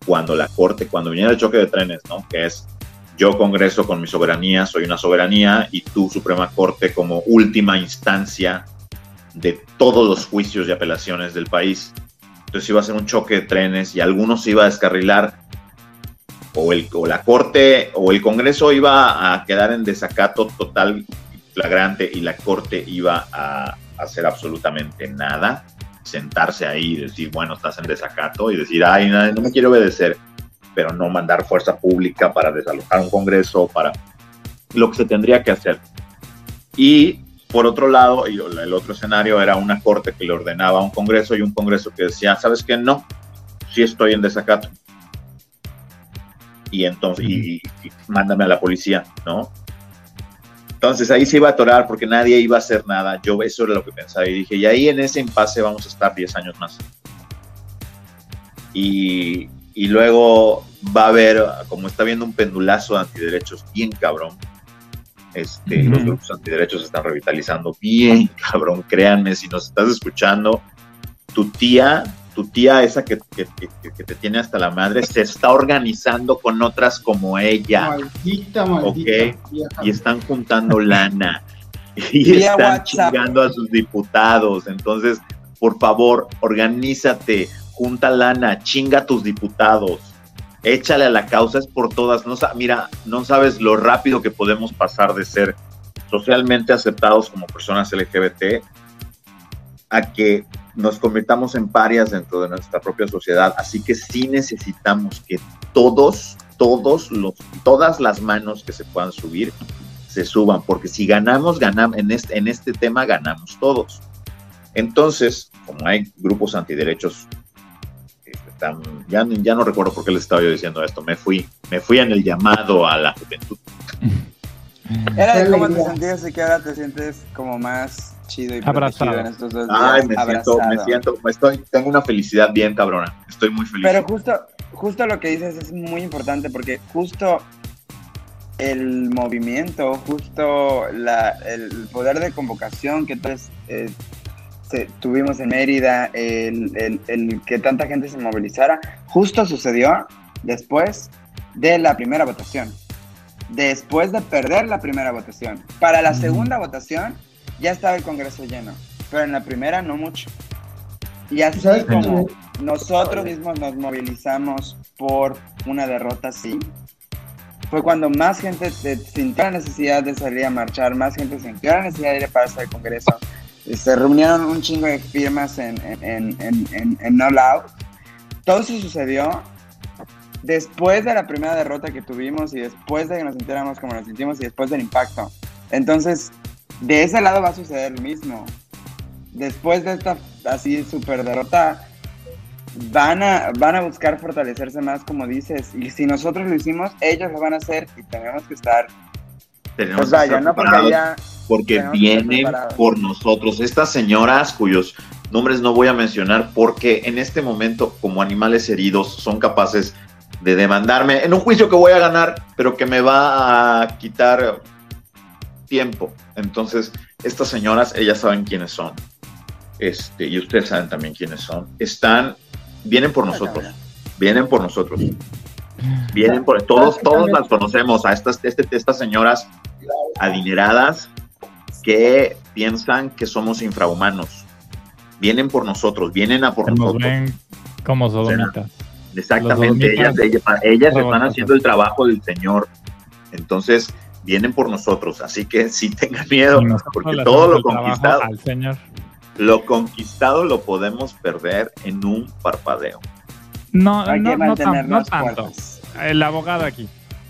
cuando la Corte, cuando viniera el choque de trenes, ¿no? Que es yo Congreso con mi soberanía, soy una soberanía, y tú Suprema Corte como última instancia de todos los juicios y apelaciones del país. Entonces iba a ser un choque de trenes y algunos iba a descarrilar o, el, o la Corte o el Congreso iba a quedar en desacato total flagrante y la corte iba a hacer absolutamente nada, sentarse ahí y decir, bueno, estás en desacato y decir, ay, no, me quiero obedecer. pero no mandar fuerza pública para desalojar un Congreso, para lo que se tendría que hacer. Y por otro lado, el otro escenario era una corte que le ordenaba a un Congreso y un Congreso que decía, ¿sabes qué? No, sí estoy en desacato. Y entonces, y, mándame a la policía, ¿no? Entonces ahí se iba a atorar porque nadie iba a hacer nada. Yo eso era lo que pensaba y dije, y ahí en ese impasse vamos a estar 10 años más. Y, y luego va a haber, como está viendo un pendulazo de antiderechos bien cabrón, este, los grupos antiderechos se están revitalizando bien cabrón, créanme, si nos estás escuchando, tu tía, tu tía esa que, que, te tiene hasta la madre, se está organizando con otras como ella. Maldita, maldita. Y están juntando lana. [laughs] Y están chingando a sus diputados. Entonces, por favor, organízate, junta lana, chinga a tus diputados, échale a la causa, es por todas. No, mira, no sabes lo rápido que podemos pasar de ser socialmente aceptados como personas LGBT a que nos convirtamos en parias dentro de nuestra propia sociedad. Así que sí necesitamos que todos, todos los, todas las manos que se puedan subir se suban, porque si ganamos, ganamos, en este, en este tema ganamos todos. Entonces, como hay grupos antiderechos ya, ya no recuerdo por qué les estaba yo diciendo esto, me fui, me fui en el llamado a la juventud. [laughs] Era de cómo te sentías y que ahora te sientes como más chido y abrazado en estos dos Ay, me siento, me siento, estoy, tengo una felicidad bien cabrona, estoy muy feliz. Pero justo, justo lo que dices es muy importante porque justo el movimiento, justo la, el poder de convocación que entonces eh, tuvimos en Mérida, el, que tanta gente se movilizara, justo sucedió después de la primera votación. Después de perder la primera votación. Para la segunda votación ya estaba el Congreso lleno, pero en la primera no mucho. Y así como nosotros mismos nos movilizamos por una derrota así, fue cuando más gente sintió la necesidad de salir a marchar, más gente sintió la necesidad de ir para al Congreso, se reunieron un chingo de firmas en, en, en, en, No Out. Todo eso sucedió después de la primera derrota que tuvimos y después de que nos sintiéramos como nos sentimos y después del impacto. Entonces, de ese lado va a suceder lo mismo. Después de esta así super derrota, van a, van a buscar fortalecerse más, como dices. Y si nosotros lo hicimos, ellos lo van a hacer y tenemos que estar. Tenemos pues que estar no porque ya porque vienen por nosotros. Estas señoras cuyos nombres no voy a mencionar porque en este momento como animales heridos son capaces de demandarme en un juicio que voy a ganar, pero que me va a quitar tiempo. Entonces, estas señoras, ellas saben quiénes son. Este, y ustedes saben también quiénes son. Están, vienen por nosotros. Vienen por nosotros. Vienen por todos, todos las conocemos a estas, este, estas señoras adineradas que piensan que somos infrahumanos. Vienen por nosotros, vienen a por nosotros. ven como sodomitas. exactamente, ellas, ellas, están haciendo el trabajo del Señor. Entonces, vienen por nosotros. Así que [laughs] sí tengan miedo, porque todo lo conquistado, al Señor. lo conquistado lo podemos perder en un parpadeo. No, no, no, no tanto. El abogado aquí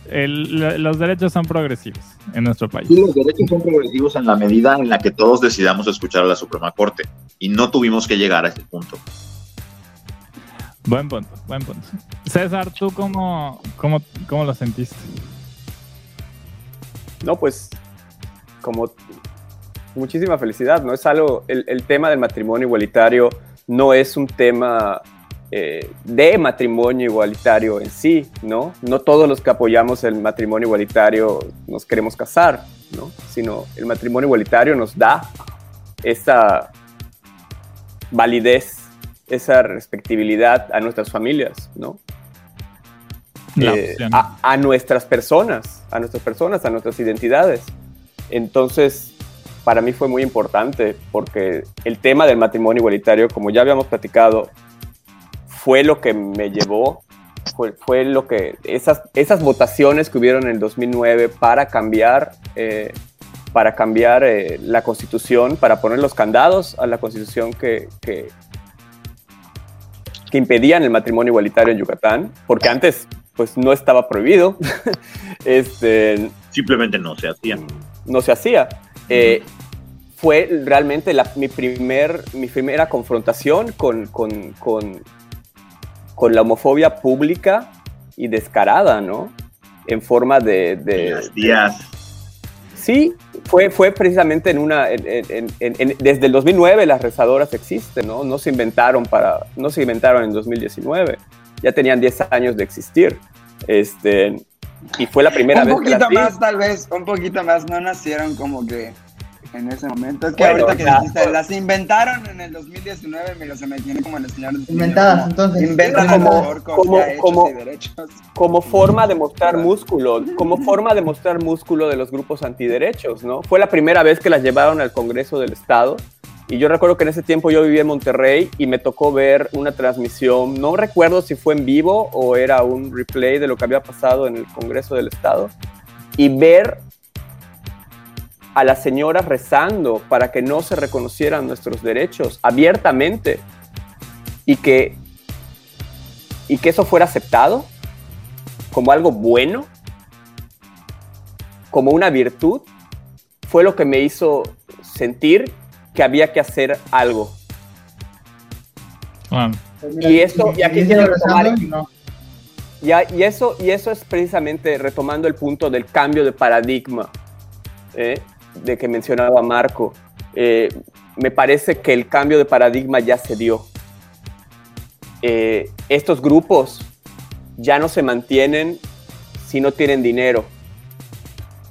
los derechos son progresivos en nuestro país. Sí, los derechos son progresivos en la medida en la que todos decidamos escuchar a la Suprema Corte. Y no tuvimos que llegar a ese punto. Buen punto, buen punto. César, ¿tú cómo, cómo, cómo lo sentiste? No, pues como muchísima felicidad, ¿no? Es algo, el, tema del matrimonio igualitario no es un tema eh, de matrimonio igualitario en sí, ¿no? No todos los que apoyamos el matrimonio igualitario nos queremos casar, ¿no? Sino el matrimonio igualitario nos da esa validez, esa respectibilidad a nuestras familias, ¿no? Eh, a, nuestras personas, a nuestras personas, a nuestras identidades. Entonces, para mí fue muy importante porque el tema del matrimonio igualitario, como ya habíamos platicado, fue lo que me llevó, fue, lo que, esas, esas votaciones que hubieron en el 2009 para cambiar, eh, para cambiar eh, la constitución, para poner los candados a la constitución que, que, impedían el matrimonio igualitario en Yucatán, porque antes pues no estaba prohibido. [laughs] este, Simplemente no se hacía. No se hacía. Eh, fue realmente la, mi, primer, mi primera confrontación con, con, con, con, la homofobia pública y descarada, ¿no? En forma de... de las días. Sí, fue, fue precisamente en una... desde el 2009 las rezadoras existen, ¿no? No se inventaron para... No se inventaron en 2019. Ya tenían 10 años de existir. Este, y fue la primera un vez que Un poquito más, tal vez, un poquito más. No nacieron como que en ese momento. Es que ahorita que dijiste, las inventaron en el 2019, me se me tiene como en el señor. Inventadas, entonces. Inventan como, como, como, como, forma de mostrar músculo, como forma de mostrar músculo de los grupos antiderechos, ¿no? Fue la primera vez que las llevaron al Congreso del Estado. Y yo recuerdo que en ese tiempo yo vivía en Monterrey y me tocó ver una transmisión, no recuerdo si fue en vivo o era un replay de lo que había pasado en el Congreso del Estado, y ver a las señoras rezando para que no se reconocieran nuestros derechos abiertamente y que, y que eso fuera aceptado como algo bueno, como una virtud, fue lo que me hizo sentir que había que hacer algo. Y esto, y aquí quiero retomar, y, eso, y eso es precisamente retomando el punto del cambio de paradigma. ¿eh? de que mencionaba Marco, eh, me parece que el cambio de paradigma ya se dio. Eh, estos grupos ya no se mantienen si no tienen dinero.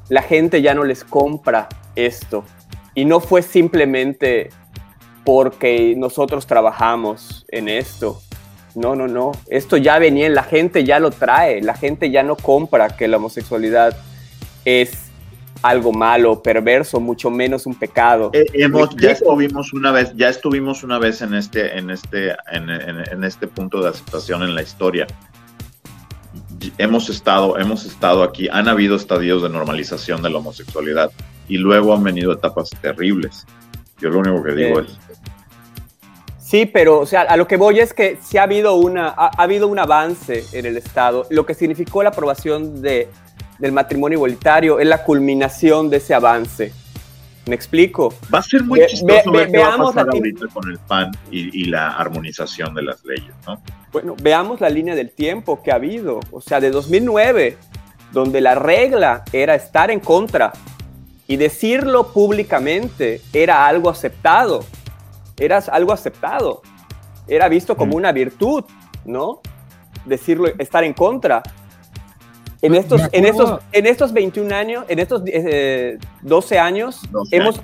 La gente ya no les compra esto. Y no fue simplemente porque nosotros trabajamos en esto. No, no, no. Esto ya venía, la gente ya lo trae. La gente ya no compra que la homosexualidad es algo malo, perverso, mucho menos un pecado. Eh, hemos, ya estuvimos una vez, ya estuvimos una vez en este, en este, en, este punto de aceptación en la historia. Hemos estado, hemos estado aquí, han habido estadios de normalización de la homosexualidad y luego han venido etapas terribles. Yo lo único que digo es. Sí, pero o sea, a lo que voy es que sí ha habido, una, ha habido un avance en el Estado, lo que significó la aprobación de del matrimonio igualitario es la culminación de ese avance. ¿Me explico? Va a ser muy chistoso ver qué va a pasar ahorita con el PAN y, la armonización de las leyes, ¿no? Bueno, veamos la línea del tiempo que ha habido. O sea, de 2009, donde la regla era estar en contra y decirlo públicamente era algo aceptado. Era algo aceptado. Era visto como mm. una virtud, ¿no? Decirlo, estar en contra. En estos, en, estos, en estos 21 años, en estos 12 eh, años, hemos,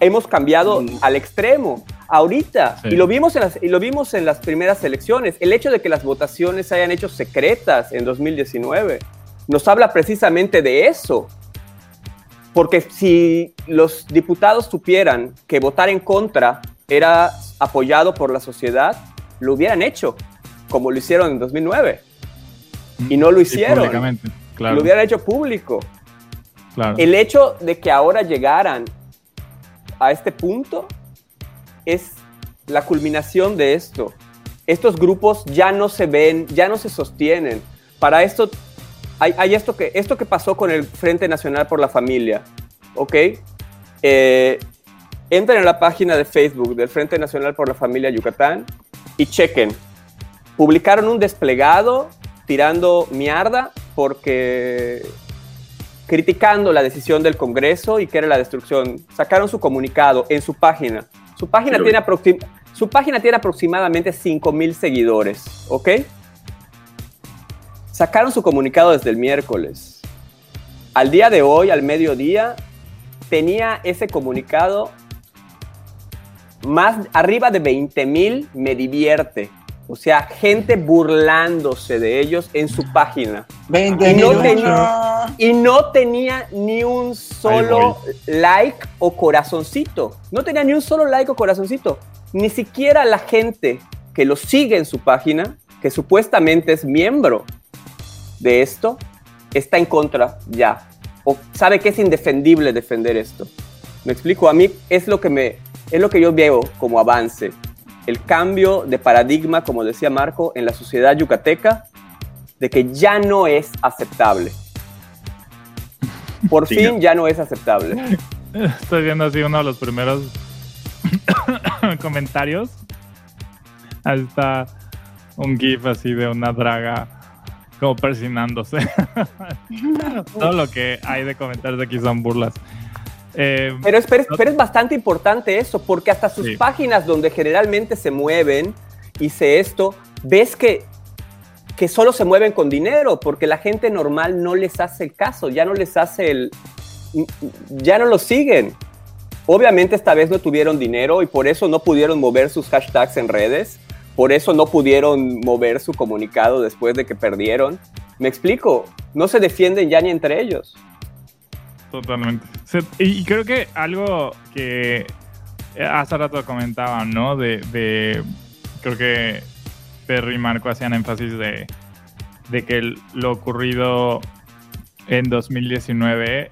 hemos cambiado mm. al extremo. Ahorita, y, lo vimos en las, y lo vimos en las primeras elecciones, el hecho de que las votaciones se hayan hecho secretas en 2019 nos habla precisamente de eso. Porque si los diputados supieran que votar en contra era apoyado por la sociedad, lo hubieran hecho, como lo hicieron en 2009 y no lo hicieron. Lo hubieran hecho público. El hecho de que ahora llegaran a este punto es la culminación de esto. Estos grupos ya no se ven, ya no se sostienen. Para esto, hay, esto, que, esto que pasó con el Frente Nacional por la Familia, ¿ok? Eh, entren a la página de Facebook del Frente Nacional por la Familia Yucatán y chequen. Publicaron un desplegado tirando mierda porque criticando la decisión del Congreso y que era la destrucción. Sacaron su comunicado en su página. Su página, tiene, su página tiene aproximadamente 5.000 seguidores, ¿ok? Sacaron su comunicado desde el miércoles. Al día de hoy, al mediodía, tenía ese comunicado más arriba de 20.000 me divierte. O sea, gente burlándose de ellos en su página. y, no tenía, y no tenía ni un solo like o corazoncito. No tenía ni un solo like o corazoncito. Ni siquiera la gente que lo sigue en su página, que supuestamente es miembro de esto, está en contra ya. O sabe que es indefendible defender esto. ¿Me explico? A mí es lo que, me, es lo que yo veo como avance el cambio de paradigma, como decía Marco, en la sociedad yucateca, de que ya no es aceptable. Por Sí, fin ya no es aceptable. Estoy viendo así uno de los primeros [coughs] comentarios. Ahí está un GIF así de una draga como persinándose. [laughs] Todo lo que hay de comentarios aquí son burlas. Eh, Pero es, pero, es, pero es bastante importante eso, porque hasta sus Sí. páginas donde generalmente se mueven se esto, ves que, que solo se mueven con dinero, porque la gente normal no les hace el caso, ya no les hace el... ya no los siguen. Obviamente esta vez no tuvieron dinero y por eso no pudieron mover sus hashtags en redes, por eso no pudieron mover su comunicado después de que perdieron. Me explico, no se defienden ya ni entre ellos. Totalmente. Y, creo que algo que hace rato comentaban, ¿no? De, de- creo que Perry y Marco hacían énfasis de, de que lo ocurrido en 2019,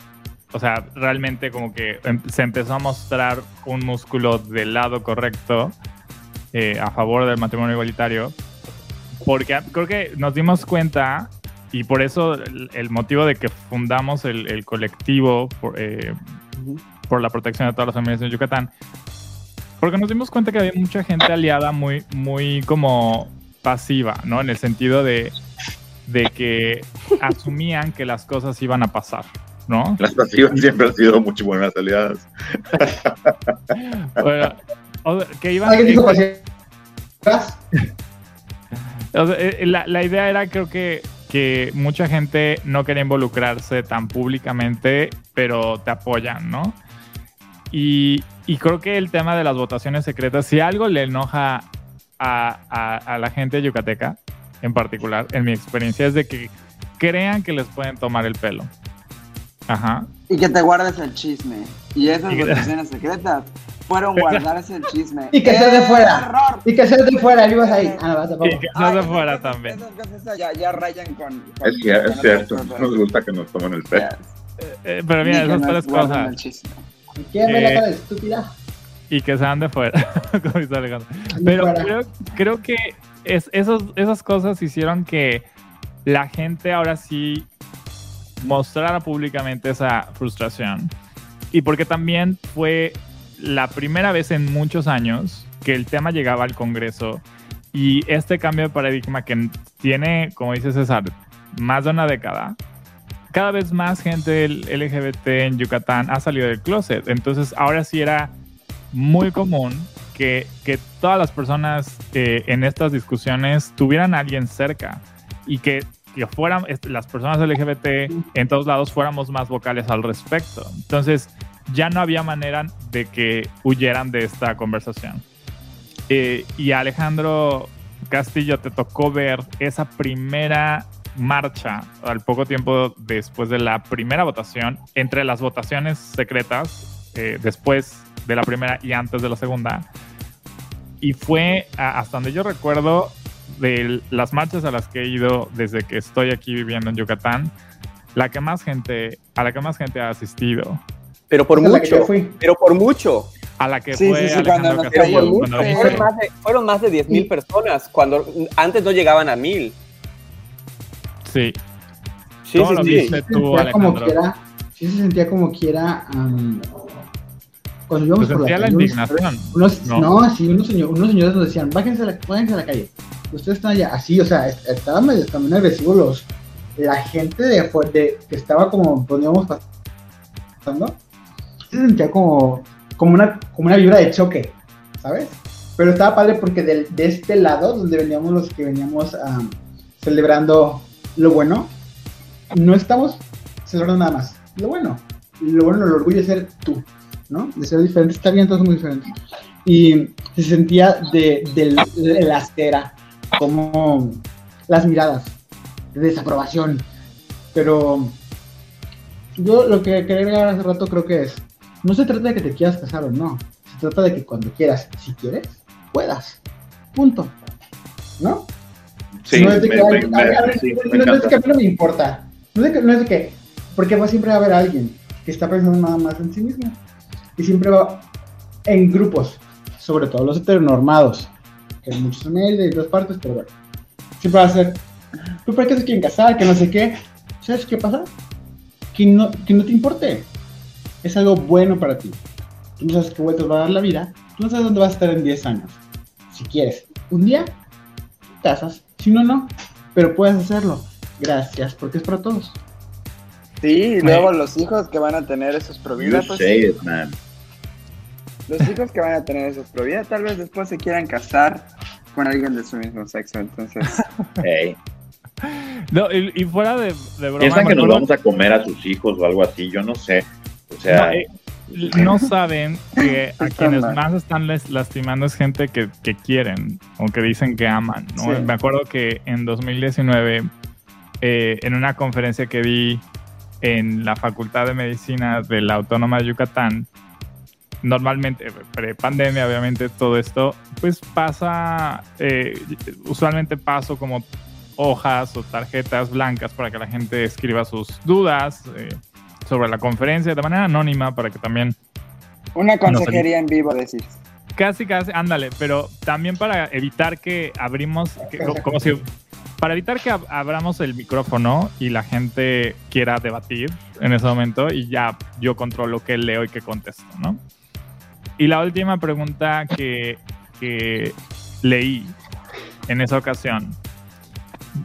o sea, realmente como que em- se empezó a mostrar un músculo del lado correcto eh, a favor del matrimonio igualitario, porque creo que nos dimos cuenta y por eso el, el motivo de que fundamos el, el colectivo por, eh, por la protección de todas las familias en Yucatán, porque nos dimos cuenta que había mucha gente aliada muy, muy como pasiva, ¿no? En el sentido de, de que asumían que las cosas iban a pasar, ¿no? Las pasivas siempre han sido mucho buenas aliadas. Bueno, o que iban... ¿Alguien dijo [laughs] sea, eh, la, la idea era, creo que, que mucha gente no quería involucrarse tan públicamente, pero te apoyan, ¿no? Y, y creo que el tema de las votaciones secretas, si algo le enoja a, a- a la gente yucateca, en particular, en mi experiencia, es de que crean que les pueden tomar el pelo. Ajá. Y que te guardes el chisme. Y esas Y que- votaciones secretas fueron [laughs] guardarse el chisme. Y que sea de fuera. ¡Error! Y que seas de fuera, y vas ahí. Ah, no, vas tampoco. Y que Ay, seas de fuera también. Esas cosas ya, ya rayan con. con- Es, cierto, no nos gusta que nos tomen el pelo. Yes. Eh, pero mira, esas tres cosas. chisme. ¿Quién ve la Eh, cara de estúpida? y que sean de fuera, [laughs] como dice Alejandro. De Pero fuera. creo, creo que es, esos, esas cosas hicieron que la gente ahora sí mostrara públicamente esa frustración. Y porque también fue la primera vez en muchos años que el tema llegaba al Congreso y este cambio de paradigma que tiene, como dice César, más de una década, cada vez más gente LGBT en Yucatán ha salido del closet. Entonces ahora sí era muy común que, que todas las personas eh, en estas discusiones tuvieran a alguien cerca y que, que fueran las personas LGBT en todos lados fuéramos más vocales al respecto. Entonces ya no había manera de que huyeran de esta conversación. Eh, y Alejandro Castillo te tocó ver esa primera marcha al poco tiempo después de la primera votación, entre las votaciones secretas, eh, después de la primera y antes de la segunda. Y fue, hasta donde yo recuerdo, de las marchas a las que he ido desde que estoy aquí viviendo en Yucatán, la que más gente, a la que más gente ha asistido, Pero por mucho, fui. pero por mucho. a la que Sí, fue sí, sí, Alejandro cuando Castillo, mucho. cuando. Fueron más de, fueron más de 10 mil personas cuando antes no llegaban a mil. Sí, Sí, ¿Cómo sí, lo viste? tú, Alejandro? quiera, sí se sentía como quiera am, cuando íbamos se por la calle, unos- indignación. Unos, ¿no? no, sí, unos, señor- unos señores nos decían, bájense a la, bájense a la calle. Ustedes están allá, así, o sea, est- estaban medio también agresivos los, la gente de, de que estaba como, donde íbamos pasando, se sentía como, como una, como una vibra de choque, ¿sabes? Pero estaba padre porque del- de este lado, donde veníamos los que veníamos am, celebrando lo bueno, no estamos celebrando nada más. Lo bueno, lo bueno, el orgullo de ser tú, ¿no? De ser diferente, está bien, todos somos diferentes. Y se sentía de, de, de la acera, como las miradas de desaprobación. Pero yo lo que quería agregar hace rato creo que es, no se trata de que te quieras casar o no, se trata de que cuando quieras, si quieres, puedas. Punto. ¿No? Sí, no es de que, a mí no me importa. No es de que, no es de que, porque va siempre a haber alguien que está pensando nada más en sí mismo. Y siempre va en grupos, sobre todo los heteronormados, que hay muchos en él de dos partes, pero bueno. Siempre va a ser ¿Tú para qué se quieren casar? Que no sé qué. ¿Sabes qué pasa? Que no, que no te importe. Es algo bueno para ti. Tú no sabes qué vueltas va a dar la vida. Tú no sabes dónde vas a estar en 10 años. Si quieres, un día, te casas. Si no, no. Pero puedes hacerlo. Gracias, porque es para todos. Sí, y luego los hijos que van a tener esos providas, pues, los hijos que van a tener esos providas, tal vez después se quieran casar con alguien de su mismo sexo, entonces. [laughs] Hey. No, y, y fuera de, de broma. Piensan que nos vamos a comer a sus hijos o algo así, yo no sé. O No, sea, eh, no [laughs] saben que a quienes más están les- lastimando es gente que, que quieren o que dicen que aman. ¿no? Sí. Me acuerdo que en 2019, eh, en una conferencia que di en la Facultad de Medicina de la Autónoma de Yucatán, normalmente, pre-pandemia, obviamente, todo esto, pues pasa, eh, usualmente paso como hojas o tarjetas blancas para que la gente escriba sus dudas eh, sobre la conferencia de manera anónima para que también Una consejería en vivo, decir. casi casi ándale pero también para evitar que abrimos que- co- como si para evitar que ab- abramos el micrófono y la gente quiera debatir en ese momento y ya yo controlo qué leo y qué contesto no y la última pregunta que, que leí en esa ocasión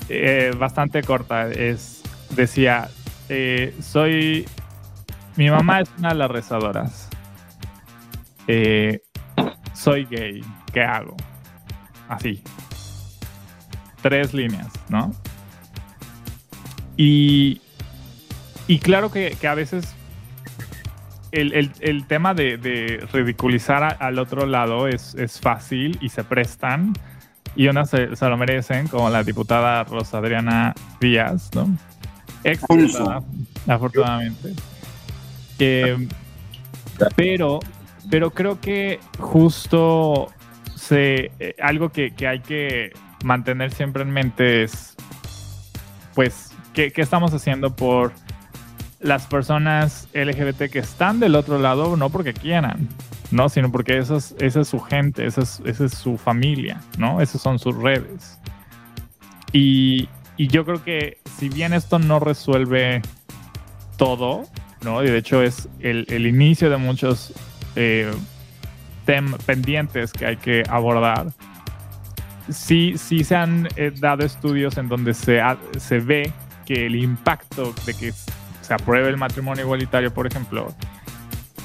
eh, bastante corta es decía eh, soy mi mamá es una de las rezadoras eh, soy gay, ¿qué hago? Así. Tres líneas, ¿no? Y, y claro que, que a veces el, el- el tema de, de ridiculizar al otro lado es, es fácil y se prestan y unas se, se lo merecen, como la diputada Rosa Adriana Díaz, ¿no? Ex diputada, afortunadamente. Eh, pero, pero creo que justo se, eh, algo que, que hay que mantener siempre en mente es, pues, ¿qué, qué estamos haciendo por las personas LGBT que están del otro lado? No porque quieran, ¿no? Sino porque esa es, esa es su gente, esa es, esa es su familia, ¿no? Esas son sus redes. Y, y yo creo que si bien esto no resuelve todo, ¿no? Y de hecho es el, el inicio de muchos eh, tem- pendientes que hay que abordar. Sí, sí se han eh, dado estudios en donde se, ha- se ve que el impacto de que se apruebe el matrimonio igualitario, por ejemplo,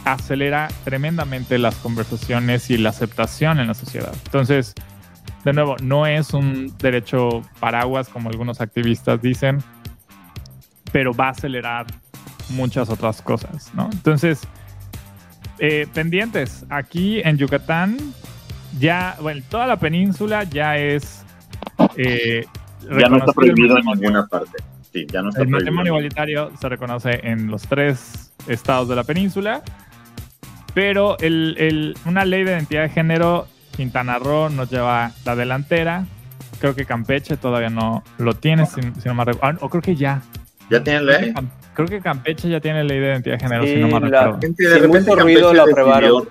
acelera tremendamente las conversaciones y la aceptación en la sociedad. Entonces, de nuevo, no es un derecho paraguas como algunos activistas dicen, pero va a acelerar muchas otras cosas, ¿no? Entonces, eh, pendientes, aquí en Yucatán, ya, bueno, toda la península ya es... eh, ya no está prohibido en ninguna parte. Sí, ya no está El prohibido. matrimonio igualitario se reconoce en los tres estados de la península, pero el- el- una ley de identidad de género, Quintana Roo nos lleva la delantera. Creo que Campeche todavía no lo tiene, si, si no me recuerdo. o creo que ya. ¿Ya que, ley? Creo que Campeche ya tiene ley de identidad de género, Sí, si no me recuerdo. repente, Sin mucho ruido lo aprobaron.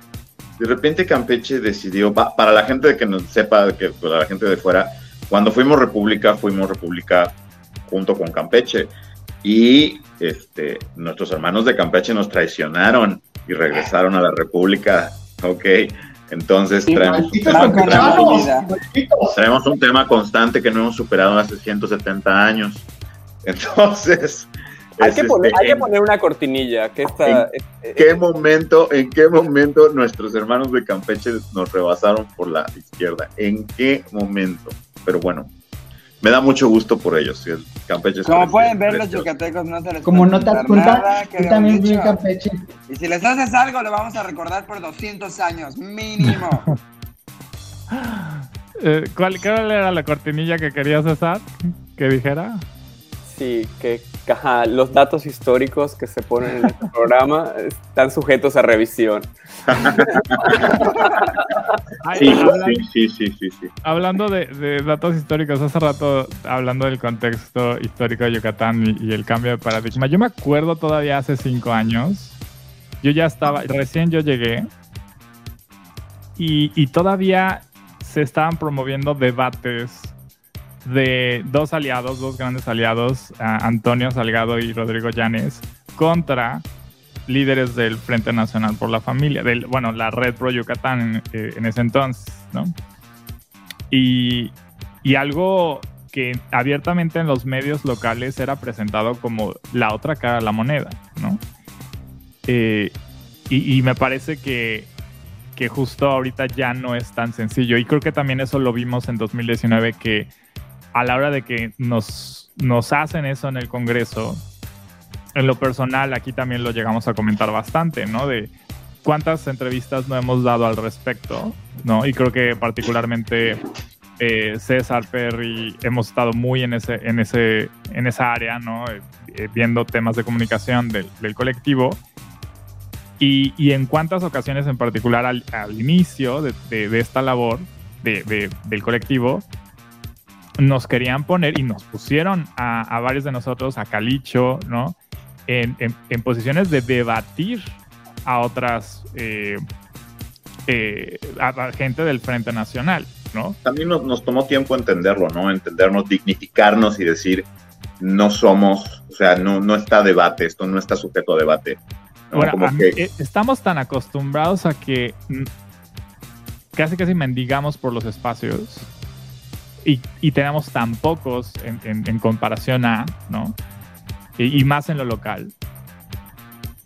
de repente Campeche decidió, pa- para la gente que no sepa, que para la gente de fuera, cuando fuimos república, fuimos república junto con Campeche y este, nuestros hermanos de Campeche nos traicionaron y regresaron a la república, ok, entonces traemos, un ¡Malditos tema, un tema constante que no hemos superado hace 170 años, [laughs] entonces... Hay es, que, poner, este, hay que en- poner una cortinilla que esta... eh, qué momento, en qué momento nuestros hermanos de Campeche nos rebasaron por la izquierda? ¿En qué momento? Pero bueno, me da mucho gusto por ellos. el Campeche es Como pueden ver, los yucatecos no se les Como no te das cuenta, habíamos también viví. Campeche. Y si les haces algo, lo vamos a recordar por 200 años, mínimo. [laughs] Eh, ¿cuál, ¿Cuál era la cortinilla que querías César? Que dijera. Sí, que ajá, los datos históricos que se ponen en este programa están sujetos a revisión. Sí, sí, sí, sí, sí, sí. Hablando de, de datos históricos, hace rato hablando del contexto histórico de Yucatán y, y el cambio de paradigma, yo me acuerdo todavía hace cinco años, yo ya estaba, recién yo llegué y, y todavía se estaban promoviendo debates de dos aliados, dos grandes aliados, Antonio Salgado y Rodrigo Llanes, contra líderes del Frente Nacional por la Familia, bueno, la Red Pro Yucatán en, en ese entonces, ¿no? Y, y algo que abiertamente en los medios locales era presentado como la otra cara de la moneda, ¿no? Eh, y, me parece que, que, justo ahorita ya no es tan sencillo. Y creo que también eso lo vimos en 2019, que a la hora de que nos, nos hacen eso en el Congreso, en lo personal aquí también lo llegamos a comentar bastante, ¿no? De cuántas entrevistas no hemos dado al respecto, ¿no? Y creo que particularmente eh, César Perry hemos estado muy en, ese, en, ese, en esa área, ¿no? Eh, eh, viendo temas de comunicación del, colectivo. Y, y, en cuántas ocasiones en particular al, inicio de, de, esta labor de, del colectivo nos querían poner y nos pusieron a, a varios de nosotros, a Calicho, ¿no? En, en, en posiciones de debatir a otras a gente del Frente Nacional. También nos, tomó tiempo entenderlo, ¿no? Entendernos, dignificarnos y decir, no somos, o sea, no, no está debate, esto no está sujeto a debate. Eh, estamos tan acostumbrados a que casi casi mendigamos por los espacios y, tenemos tan pocos en, comparación a, ¿no? Y, más en lo local,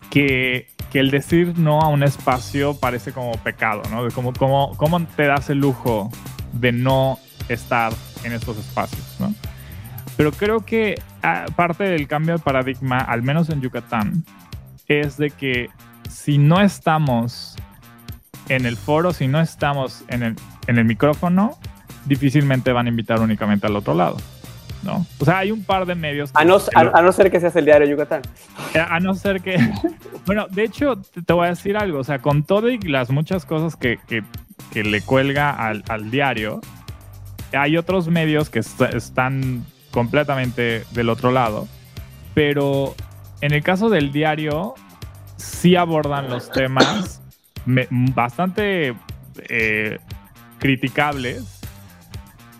que, que, el decir no a un espacio parece como pecado, ¿no? Como, como, ¿Cómo te das el lujo de no estar en estos espacios, ¿no? Pero creo que ah, parte del cambio de paradigma, al menos en Yucatán, es de que si no estamos en el foro, si no estamos en el, en el micrófono, difícilmente van a invitar únicamente al otro lado. ¿no? O sea, hay un par de medios. A no, a, no ser que seas el diario Yucatán. Eh, a no ser que. [laughs] bueno, de hecho, te, voy a decir algo. O sea, con todo y las muchas cosas que, que que le cuelga al, diario, hay otros medios que están completamente del otro lado, pero en el caso del diario sí abordan los temas bastante eh, criticables,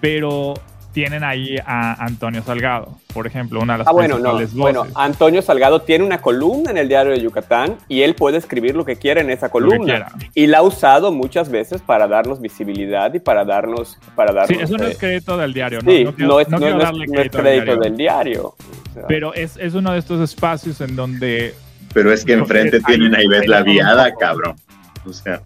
pero tienen ahí a Antonio Salgado, por ejemplo, una de las ah, bueno, no. Bueno, Antonio Salgado tiene una columna en el diario de Yucatán y él puede escribir lo que quiera en esa columna. Y la ha usado muchas veces para darnos visibilidad y para darnos... Para darnos sí, eso no es crédito del diario, ¿no? Sí, no, es, crédito, del diario. Pero es, es uno de estos espacios en donde... Pero es que enfrente tienen a Ivette la viada, cabrón. O sea...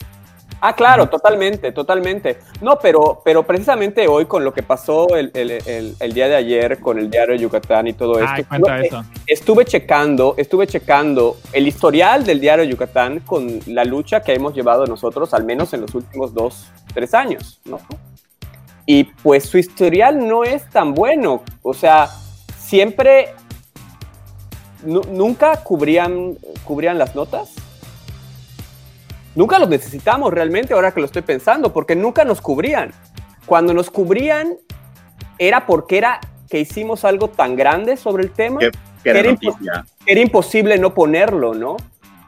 Ah, claro, totalmente, totalmente. No, pero, pero precisamente hoy con lo que pasó el, día de ayer con el diario de Yucatán y todo esto, estuve, estuve checando, estuve checando el historial del diario de Yucatán con la lucha que hemos llevado nosotros, al menos en los últimos dos, tres años, ¿no? Y pues su historial no es tan bueno, o sea, siempre, nunca cubrían, cubrían las notas nunca los necesitamos realmente ahora que lo estoy pensando, porque nunca nos cubrían. Cuando nos cubrían era porque era que hicimos algo tan grande sobre el tema que, era, imposible no ponerlo, ¿no?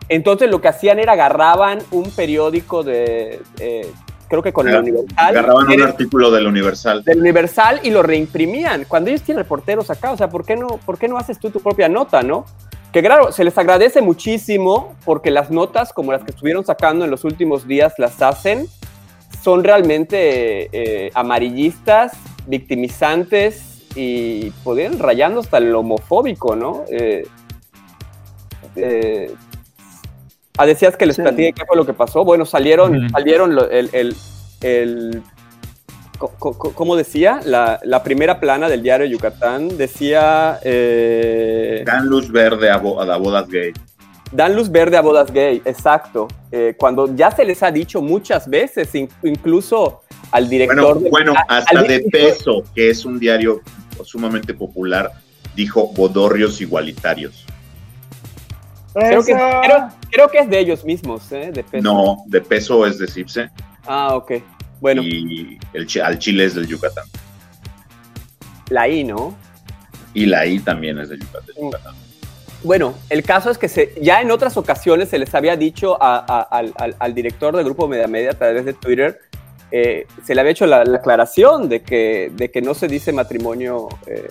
Entonces lo que hacían era agarraban un periódico de, eh, creo que con el Universal. Agarraban un artículo del Universal. Del Universal y lo reimprimían. Cuando ellos tienen reporteros acá, o sea, ¿por qué no, por qué no haces tú tu propia nota, no? Que claro, se les agradece muchísimo porque las notas como las que estuvieron sacando en los últimos días las hacen, son realmente eh, amarillistas, victimizantes y podrían rayando hasta el homofóbico, ¿no? Eh, eh, ah, decías que les sí. qué fue lo que pasó. Bueno, salieron, salieron el, el ¿cómo decía? La, primera plana del diario Yucatán decía... Eh, Dan luz verde a, bodas gay. Dan luz verde a bodas gay, exacto. Eh, cuando ya se les ha dicho muchas veces, incluso al director... Bueno, bueno hasta de peso, que es un diario sumamente popular, dijo bodorrios igualitarios. Creo que, creo, que, es de ellos mismos, ¿eh? De peso. No, de peso es de Cipse. Ah, ok. Bueno. Y el, al Chile es del Yucatán. La I, ¿no? Y la I también es del Yucatán. Bueno, el caso es que se, ya en otras ocasiones se les había dicho al, director del grupo Media Media a través de Twitter eh, se le había hecho la, la aclaración de que, de que no se dice matrimonio eh,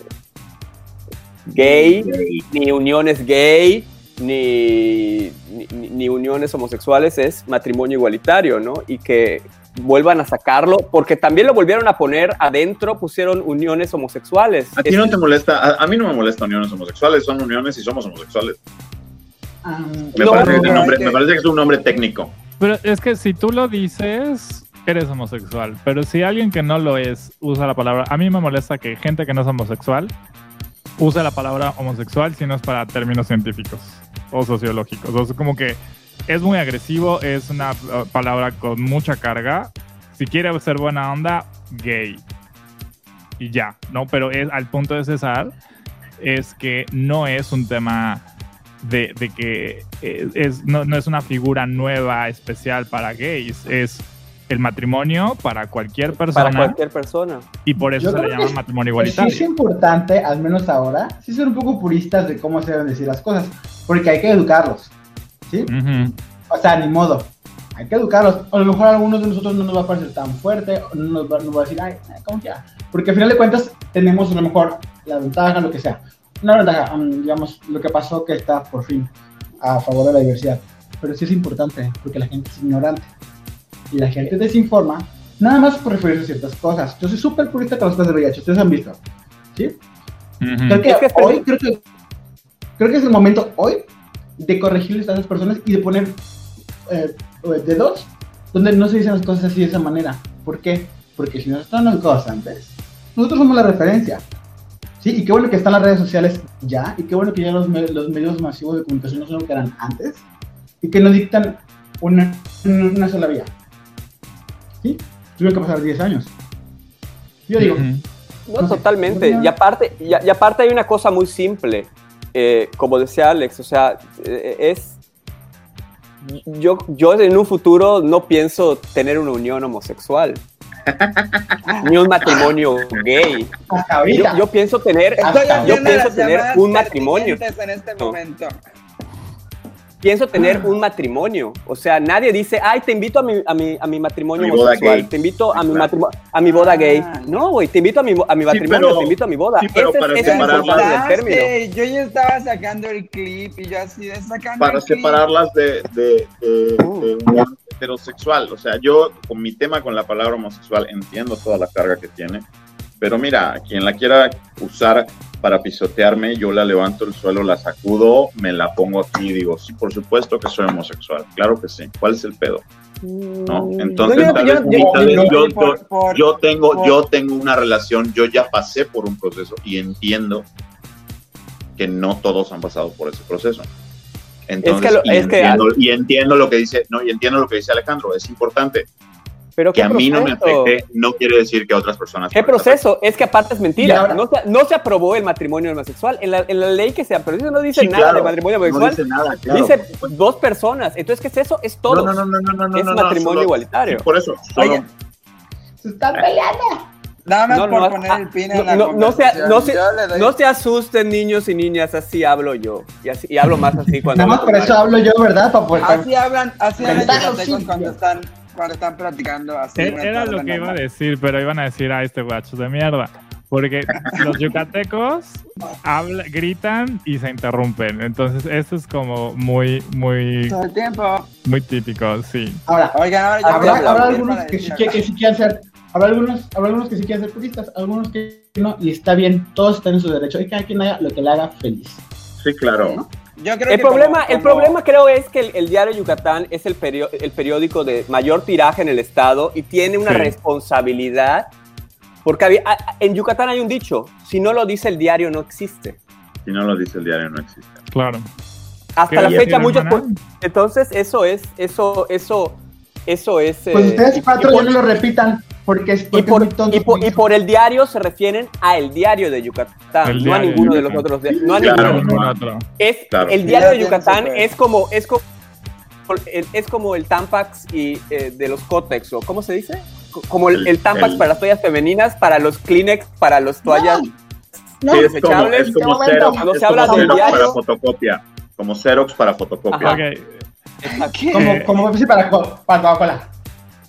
gay, ni uniones gay, ni, ni, ni uniones homosexuales, es matrimonio igualitario, ¿no? Y que vuelvan a sacarlo, porque también lo volvieron a poner adentro, pusieron uniones homosexuales. A ti no te molesta, a, a mí no me molesta uniones homosexuales, son uniones y somos homosexuales. Ah, Me, No, parece, que es un pero nombre, hay que- me parece que es un nombre técnico. Pero es que si tú lo dices, eres homosexual. Pero si alguien que no lo es usa la palabra. A mí me molesta que gente que no es homosexual use la palabra homosexual si no es para términos científicos o sociológicos. O como que es muy agresivo, es una uh, palabra con mucha carga. Si quiere ser buena onda, gay. Y ya, ¿no? Pero es, al punto de César es que no es un tema de, de que eh, es, no, no es una figura nueva, especial para gays, es el matrimonio para cualquier persona para cualquier persona. y por eso Yo se le llama matrimonio Pues sí igualitario. es importante, al menos ahora, sí ser un poco puristas de cómo se deben decir las cosas, porque hay que educarlos, ¿sí? Ujú. O sea, ni modo. Hay que educarlos. A lo mejor a algunos de nosotros no nos va a parecer tan fuerte, o no nos va, nos va a decir, ay, ¿cómo que? Porque al final de cuentas tenemos a lo mejor la ventaja, lo que sea. Una ventaja, um, digamos, lo que pasó que está por fin a favor de la diversidad. Pero sí es importante, porque la gente es ignorante. Y la gente desinforma, nada más por referirse a ciertas cosas. Yo soy súper purista con las cosas de VIH, ustedes han visto. ¿Sí? Ujú. Creo que Es que hoy, creo que, creo que es el momento hoy de corregirles a esas personas y de poner eh, dedos donde no se dicen las cosas así de esa manera. ¿Por qué? Porque si nos están dando cosas antes, nosotros somos la referencia. Sí, y qué bueno que están las redes sociales ya, y qué bueno que ya los, me- los medios masivos de comunicación no son lo que eran antes, y que nos dictan una, una sola vía. ¿Sí? Tuvieron que pasar 10 años. Yo digo. No, No sé. totalmente. Y aparte, y, y aparte hay una cosa muy simple. Eh, como decía Alex, o sea, eh, es... Yo, yo en un futuro no pienso tener una unión homosexual. [laughs] ni un matrimonio gay. hasta Yo, yo pienso tener, Estoy yo pienso tener un matrimonio. en este No. Pienso tener un matrimonio. O sea, nadie dice, ay, te invito a mi, a mi, a mi matrimonio mi boda homosexual. gay. Te invito a mi, Claro. matrimo- a mi boda gay. Ah. No, güey, te invito a mi, a mi matrimonio, pero- te invito a mi boda. sí, pero para es importante del término. Yo ya estaba sacando el clip y yo así de sacando para el clip. separarlas de, de, de- Uh. de unión heterosexual. O sea, yo con mi tema con la palabra homosexual entiendo toda la carga que tiene, pero mira, quien la quiera usar para pisotearme, yo la levanto del suelo, la sacudo, me la pongo aquí y digo, sí, por supuesto que soy homosexual, claro que sí. ¿Cuál es el pedo? ¿No? Entonces, yo- tal yo- vez, yo- tal vez yo- yo, por- yo- por- yo tengo, por- yo tengo una relación, yo ya pasé por un proceso y entiendo que no todos han pasado por ese proceso. Entonces, lo- y, es que- entiendo, y entiendo lo que dice, no, y entiendo lo que dice Alejandro, es importante. Pero Que ¿qué a mí no me proceso? afecte, no quiere decir que a otras personas. ¿Qué proceso? Es que aparte es mentira. ahora- No se, no se aprobó el matrimonio homosexual. En la, en la ley que se aprobó no dice Sí, nada claro. de matrimonio No homosexual. dice nada, claro. Dice dos personas. Entonces, ¿qué es eso? Es todo. No, no, no, no, no, no, es no, no, matrimonio solo- igualitario. sí, por eso, solo, Oye, Se están peleando. Nada más No, por no, poner ah, el pin no, en la no, no se, conversación. no, se, doy- no se asusten niños y niñas, así hablo yo. Y, así, y hablo más así cuando... Nada más por eso hablo yo, ¿verdad? Para poder- Así hablan, así hablan cuando están, cuando están platicando así. E- Era lo que iba a decir, pero iban a decir, ah, este guacho de mierda. Porque los yucatecos habla- gritan y se interrumpen. Entonces, eso es como muy, muy, Todo el tiempo. muy típico, sí. Ahora, Oigan, ahora yo Habrá- habrá, algunos que sí, que, que sí quieren ser, habrá algunos, habrá algunos que sí quieren ser puristas, algunos que no, y está bien, todos están en su derecho, y cada quien haga lo que le haga feliz. sí, claro. Yo creo El que problema, como- el problema creo es que el, el diario Yucatán es el, el periódico de mayor tiraje en el estado y tiene una Sí. responsabilidad. Porque había- en Yucatán hay un dicho, si no lo dice el diario no existe. Si no lo dice el diario, no existe. Claro. Hasta ¿Qué la fecha muchos... Entonces eso es, eso, eso, eso es... Pues eh, ustedes cuatro ya no lo repitan, porque es, Y porque por, es y, por, y por el diario se refieren a el diario de Yucatán, El no a diario de ninguno de los otros. di- No a Claro, ninguno. No. otro. Es, Claro. El diario de Yucatán es como, es como, es como el Tampax y, eh, de los Cotex, ¿o cómo se dice? Co- Como el, El- el Tampax el- para las toallas femeninas, para los Kleenex, para los toallas. No, Sí, es como, desechables, es como ¿qué Xerox, Cuando es se habla Xerox diario- para fotocopia. Como Xerox para fotocopia. Como, como para Coca-Cola.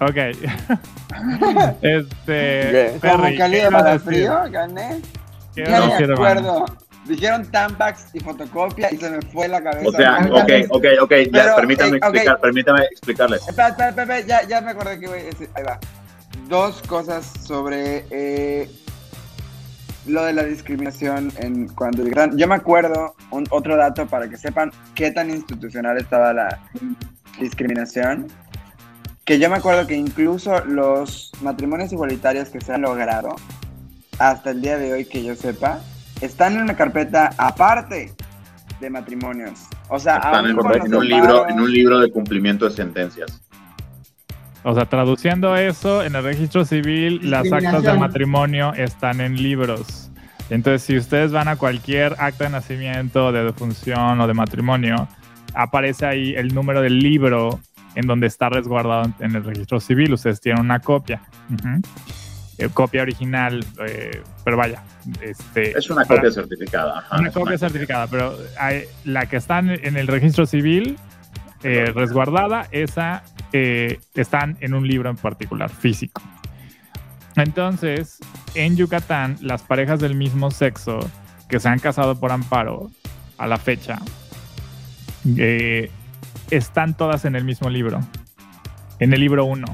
Ok. [laughs] este. Como Perry, cálido ¿qué ibas a para decir? frío, gané. ¿Qué Ya a me acuerdo. Dijeron Tampax y fotocopia y se me fue la cabeza. O sea, ok, ok, ok, ya, Pero, permítame, eh, explicar, permítame explicarles. Espera, espera, espera, espera, ya, ya me acordé que voy a decir. Ahí va. Dos cosas sobre eh, lo de la discriminación en cuando llegaron. Yo me acuerdo, un, otro dato para que sepan qué tan institucional estaba la discriminación. Que yo me acuerdo que incluso los matrimonios igualitarios que se han logrado hasta el día de hoy, que yo sepa, están en una carpeta aparte de matrimonios. O sea, Están en, en un libro, en un libro de cumplimiento de sentencias. O sea, traduciendo eso, en el registro civil, las actas de matrimonio están en libros. Entonces, si ustedes van a cualquier acta de nacimiento, de defunción o de matrimonio, aparece ahí el número del libro en donde está resguardado en el registro civil. Ustedes tienen una copia. Ujú. Eh, copia original, eh, pero vaya. Este, Es una para- copia certificada. ajá, una copia certificada, pero hay- la que está en- en el registro civil eh, resguardada, esa eh, están en un libro en particular, físico. Entonces, en Yucatán, las parejas del mismo sexo que se han casado por amparo a la fecha, eh, están todas en el mismo libro, en el libro 1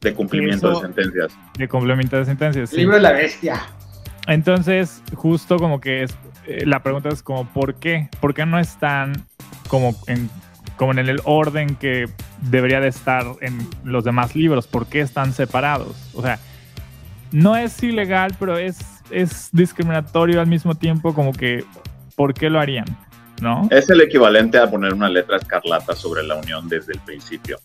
De cumplimiento Eso- de sentencias. de complemento de sentencias. El sí. libro de la bestia. Entonces, justo como que es, eh, la pregunta es como, ¿por qué? ¿Por qué no están como en, como en el orden que debería de estar en los demás libros? ¿Por qué están separados? O sea, no es ilegal, pero es, es discriminatorio al mismo tiempo, como que, ¿por qué lo harían? ¿No? Es el equivalente a poner una letra escarlata sobre la unión desde el principio.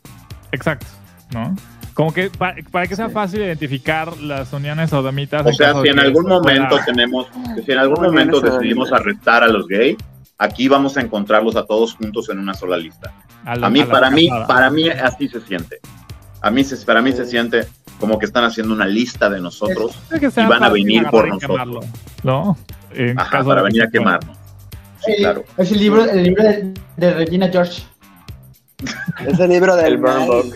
Exacto, ¿no? Como que pa- para que sea Sí. fácil identificar las uniones sodomitas. O sea, si de en algún momento tenemos, si en algún momento decidimos arrestar a los gays, aquí vamos a encontrarlos a todos juntos en una sola lista. la- A mí, a para mí, casada. para mí así se siente. A mí, se, para mí se siente como que están haciendo una lista de nosotros que y van a venir por nosotros. quemarlo, ¿no? En Ajá, caso para de venir a quemarnos. Sí, Sí, claro. Es el libro, el libro de, de Regina George. Es el libro del El Burn. Book.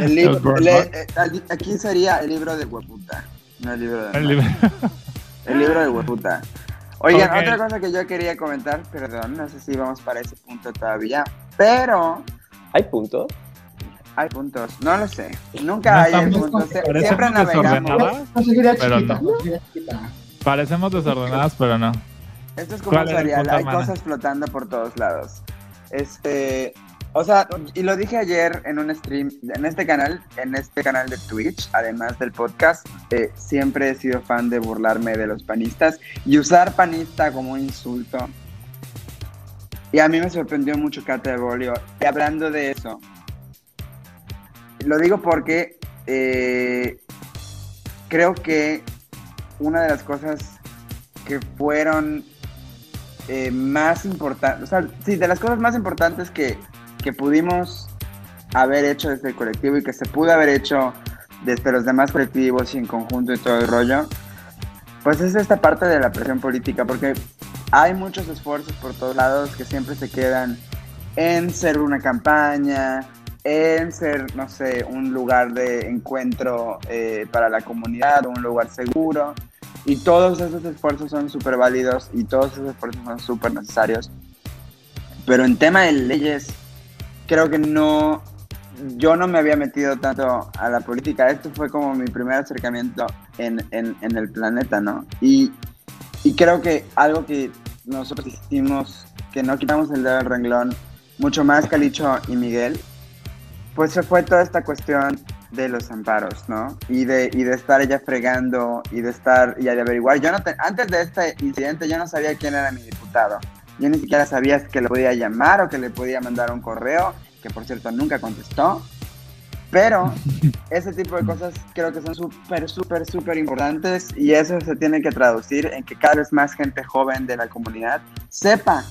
El libro, El Burn le- Book. eh, aquí- sería el libro de hueputa, no el libro del El libro- El libro de hueputa. Oigan, otra cosa que yo quería comentar, perdón, no sé si vamos para ese punto todavía, pero ¿Hay puntos? hay puntos, no lo sé, No nunca hay puntos, siempre navegamos. desordenadas. No sé, sería Pero chiquita. no. no sería chiquita. Parecemos desordenadas, pero no. Esto es como ¿Cuál un punto, hay cosas flotando por todos lados. Este, o sea, y lo dije ayer en un stream, en este canal, en este canal de Twitch, además del podcast, eh, siempre he sido fan de burlarme de los panistas y usar panista como un insulto. Y a mí me sorprendió mucho Cata de Bolio. Y hablando de eso, lo digo porque eh, creo que una de las cosas que fueron eh, más importantes, o sea, sí, de las cosas más importantes que, que pudimos haber hecho desde el colectivo y que se pudo haber hecho desde los demás colectivos y en conjunto y todo el rollo, pues es esta parte de la presión política, porque hay muchos esfuerzos por todos lados que siempre se quedan en ser una campaña, en ser, no sé, un lugar de encuentro eh, para la comunidad, un lugar seguro. Y todos esos esfuerzos son súper válidos y todos esos esfuerzos son súper necesarios. Pero en tema de leyes, creo que no, yo no me había metido tanto a la política. Esto fue como mi primer acercamiento en, en, el planeta, ¿no? Y, y creo que algo que nosotros hicimos, que no quitamos el dedo del renglón, mucho más Calicho y Miguel, pues se fue toda esta cuestión de los amparos, ¿no? Y de, y de estar ella fregando y de estar y de averiguar. Yo no te- antes de este incidente yo no sabía quién era mi diputado. Yo ni siquiera sabía que le podía llamar o que le podía mandar un correo, que por cierto nunca contestó. Pero [laughs] ese tipo de cosas creo que son súper, súper, súper importantes y eso se tiene que traducir en que cada vez más gente joven de la comunidad sepa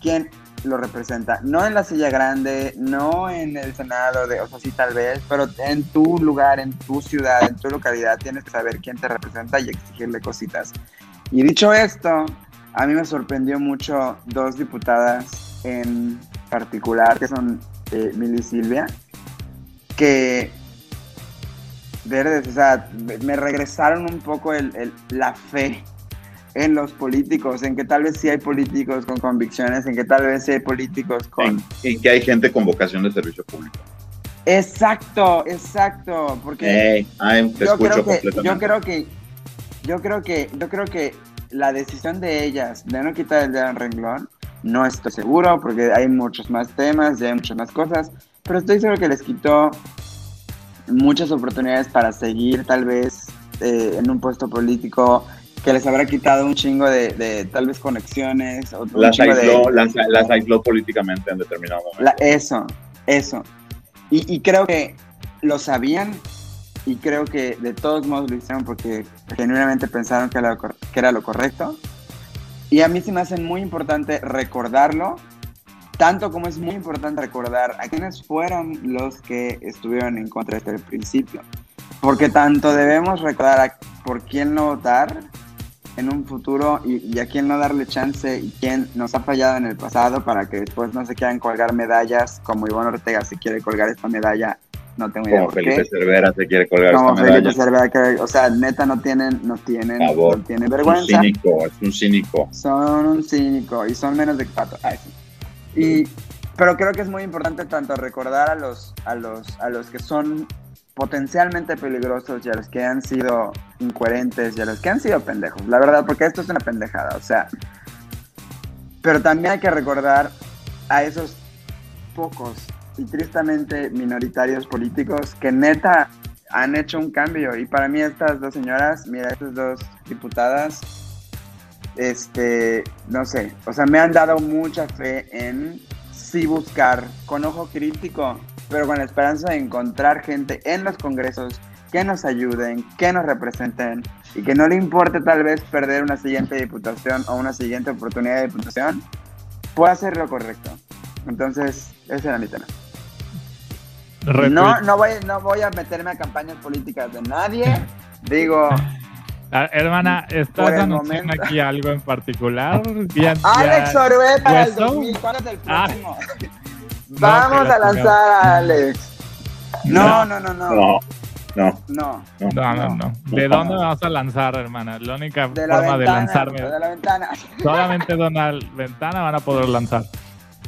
quién lo representa. No en la silla grande, no en el Senado, de, o sea, sí tal vez, pero en tu lugar, en tu ciudad, en tu localidad, tienes que saber quién te representa y exigirle cositas. Y dicho esto, a mí me sorprendió mucho dos diputadas en particular, que son eh, y Silvia, que, verdes, o sea, me regresaron un poco el- la fe en los políticos, en que tal vez sí hay políticos con convicciones, en que tal vez sí hay políticos con... En, en que hay gente con vocación de servicio público. Exacto, exacto, porque... Ey, ay, te yo escucho creo que completamente. yo creo que yo creo que yo creo que la decisión de ellas de no quitar el dedo en renglón no estoy seguro porque hay muchos más temas y hay muchas más cosas pero estoy seguro que les quitó muchas oportunidades para seguir tal vez eh, en un puesto político que les habrá quitado un chingo de, de, tal vez conexiones o las, chingo de- aisló, las, las aisló políticamente en determinado momento. la- eso, eso. Y, y creo que lo sabían y creo que de todos modos lo hicieron porque genuinamente pensaron que era, lo que era lo correcto. Y a mí se me hace muy importante recordarlo, tanto como es muy importante recordar a quienes fueron los que estuvieron en contra desde el principio. Porque tanto debemos recordar a por quién no votar en un futuro y, y a quién no darle chance y quién nos ha fallado en el pasado para que después no se quieran colgar medallas como Iván Ortega se quiere colgar esta medalla, no tengo idea Como Felipe qué. Cervera se quiere colgar Como esta Felipe medalla. Cervera, que- o sea, neta no tienen, no tienen, Favor. no tienen Es un vergüenza. cínico, es un cínico. Son un cínico y son menos de pato. Ay, sí. Y, pero creo que es muy importante tanto recordar a los, a los, a los que son potencialmente peligrosos y a los que han sido incoherentes y a los que han sido pendejos. La verdad, porque esto es una pendejada. O sea, pero también hay que recordar a esos pocos y tristemente minoritarios políticos que neta han hecho un cambio. Y para mí estas dos señoras, mira, estas dos diputadas, este, no sé, o sea, me han dado mucha fe en sí buscar con ojo crítico, pero con la esperanza de encontrar gente en los congresos que nos ayuden, que nos representen y que no le importe tal vez perder una siguiente diputación o una siguiente oportunidad de diputación, pueda hacer lo correcto. Entonces, ese era mi tema. No, no voy, no voy a meterme a campañas políticas de nadie. Digo, [laughs] Ah, hermana, ¿estás anunciando aquí algo en particular? Ya- Alex Orué para el ¿Hueso? 2000. ¿Cuándo es el Ah. próximo? No, [laughs] Vamos a lanzar a Alex. No, no, no, no. No, no, No. no. No, no, no. ¿De dónde me vas a lanzar, hermana? La única De la forma de lanzarme. De la ventana. [laughs] Solamente Donald Ventana van a poder lanzar.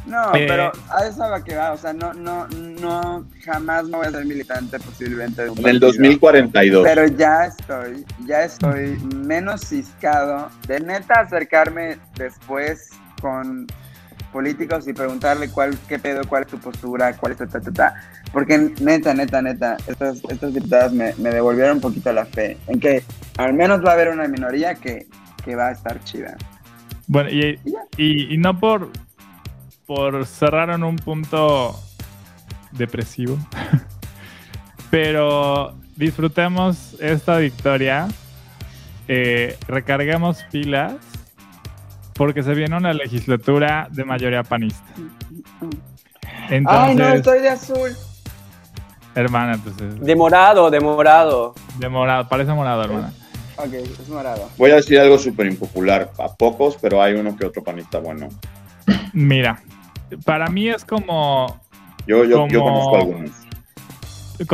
No, Eh. pero a eso va que va. O sea, no, no, no, jamás me voy a ser militante posiblemente de un En el partido. 2042. Pero ya estoy, ya estoy menos ciscado de neta acercarme después con políticos y preguntarle cuál, qué pedo, cuál es tu postura, cuál es tu ta, ta, ta. Porque neta, neta, neta, estas, estas diputadas me, me devolvieron un poquito la fe en que al menos va a haber una minoría que, que va a estar chida. Bueno, y, Y no por, por cerrar en un punto depresivo, [laughs] pero disfrutemos esta victoria, eh, recarguemos pilas, porque se viene una legislatura de mayoría panista. Entonces, Ay, no, estoy de azul. hermana, entonces, De morado, de morado. de morado, parece morado, hermana. Ok, es morado. Voy a decir algo súper impopular. A pocos, pero hay uno que otro panista bueno. Mira, para mí es como Yo, yo, yo Como- conozco algunos.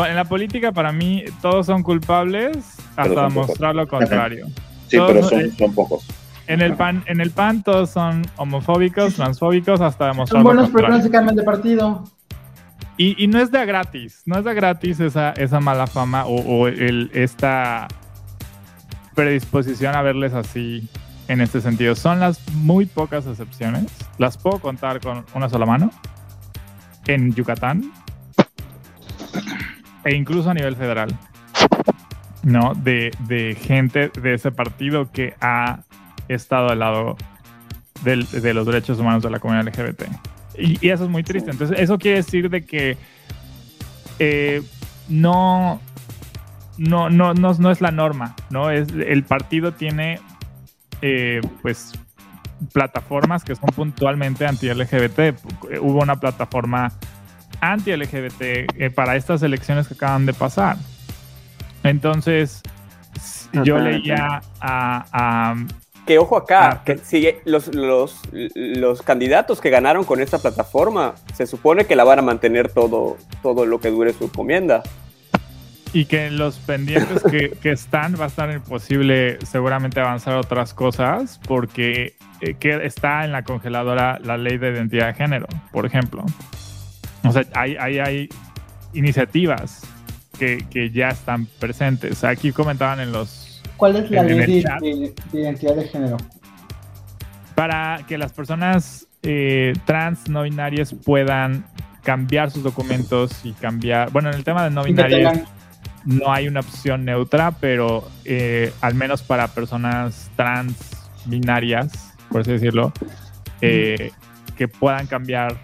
En la política, para mí, todos son culpables hasta demostrar lo [laughs] contrario. Sí, Todos, pero son, eh, son pocos. En el PAN, en el PAN todos son homofóbicos, transfóbicos, hasta demostrar Son buenos, pero no se cambian de partido. Y, y no es de gratis, no es de gratis esa, esa mala fama o, o el, esta predisposición a verles así en este sentido. Son las muy pocas excepciones, las puedo contar con una sola mano, en Yucatán e incluso a nivel federal, ¿no? De, de gente de ese partido que ha estado al lado del- de los derechos humanos de la comunidad LGBT. Y, y eso es muy triste. Entonces, eso quiere decir de que eh, no, no, no, no, no es la norma, ¿no? Es, el partido tiene, eh, pues, plataformas que son puntualmente anti-LGBT. Hubo una plataforma anti-LGBT eh, para estas elecciones que acaban de pasar. Entonces, yo leía a, a que ojo acá, Ah, que si los, los, los candidatos que ganaron con esta plataforma, se supone que la van a mantener todo, todo lo que dure su encomienda. Y que los pendientes que, [laughs] que están va a estar imposible seguramente avanzar otras cosas porque eh, que está en la congeladora la ley de identidad de género, por ejemplo. O sea, hay, hay, hay iniciativas que, que ya están presentes. Aquí comentaban en los... ¿Cuál es la ley de, identidad de género? Para que las personas eh, trans no binarias puedan cambiar sus documentos y cambiar... Bueno, en el tema de no binarias... no hay una opción neutra, pero eh, al menos para personas trans binarias, por así decirlo, eh, que puedan cambiar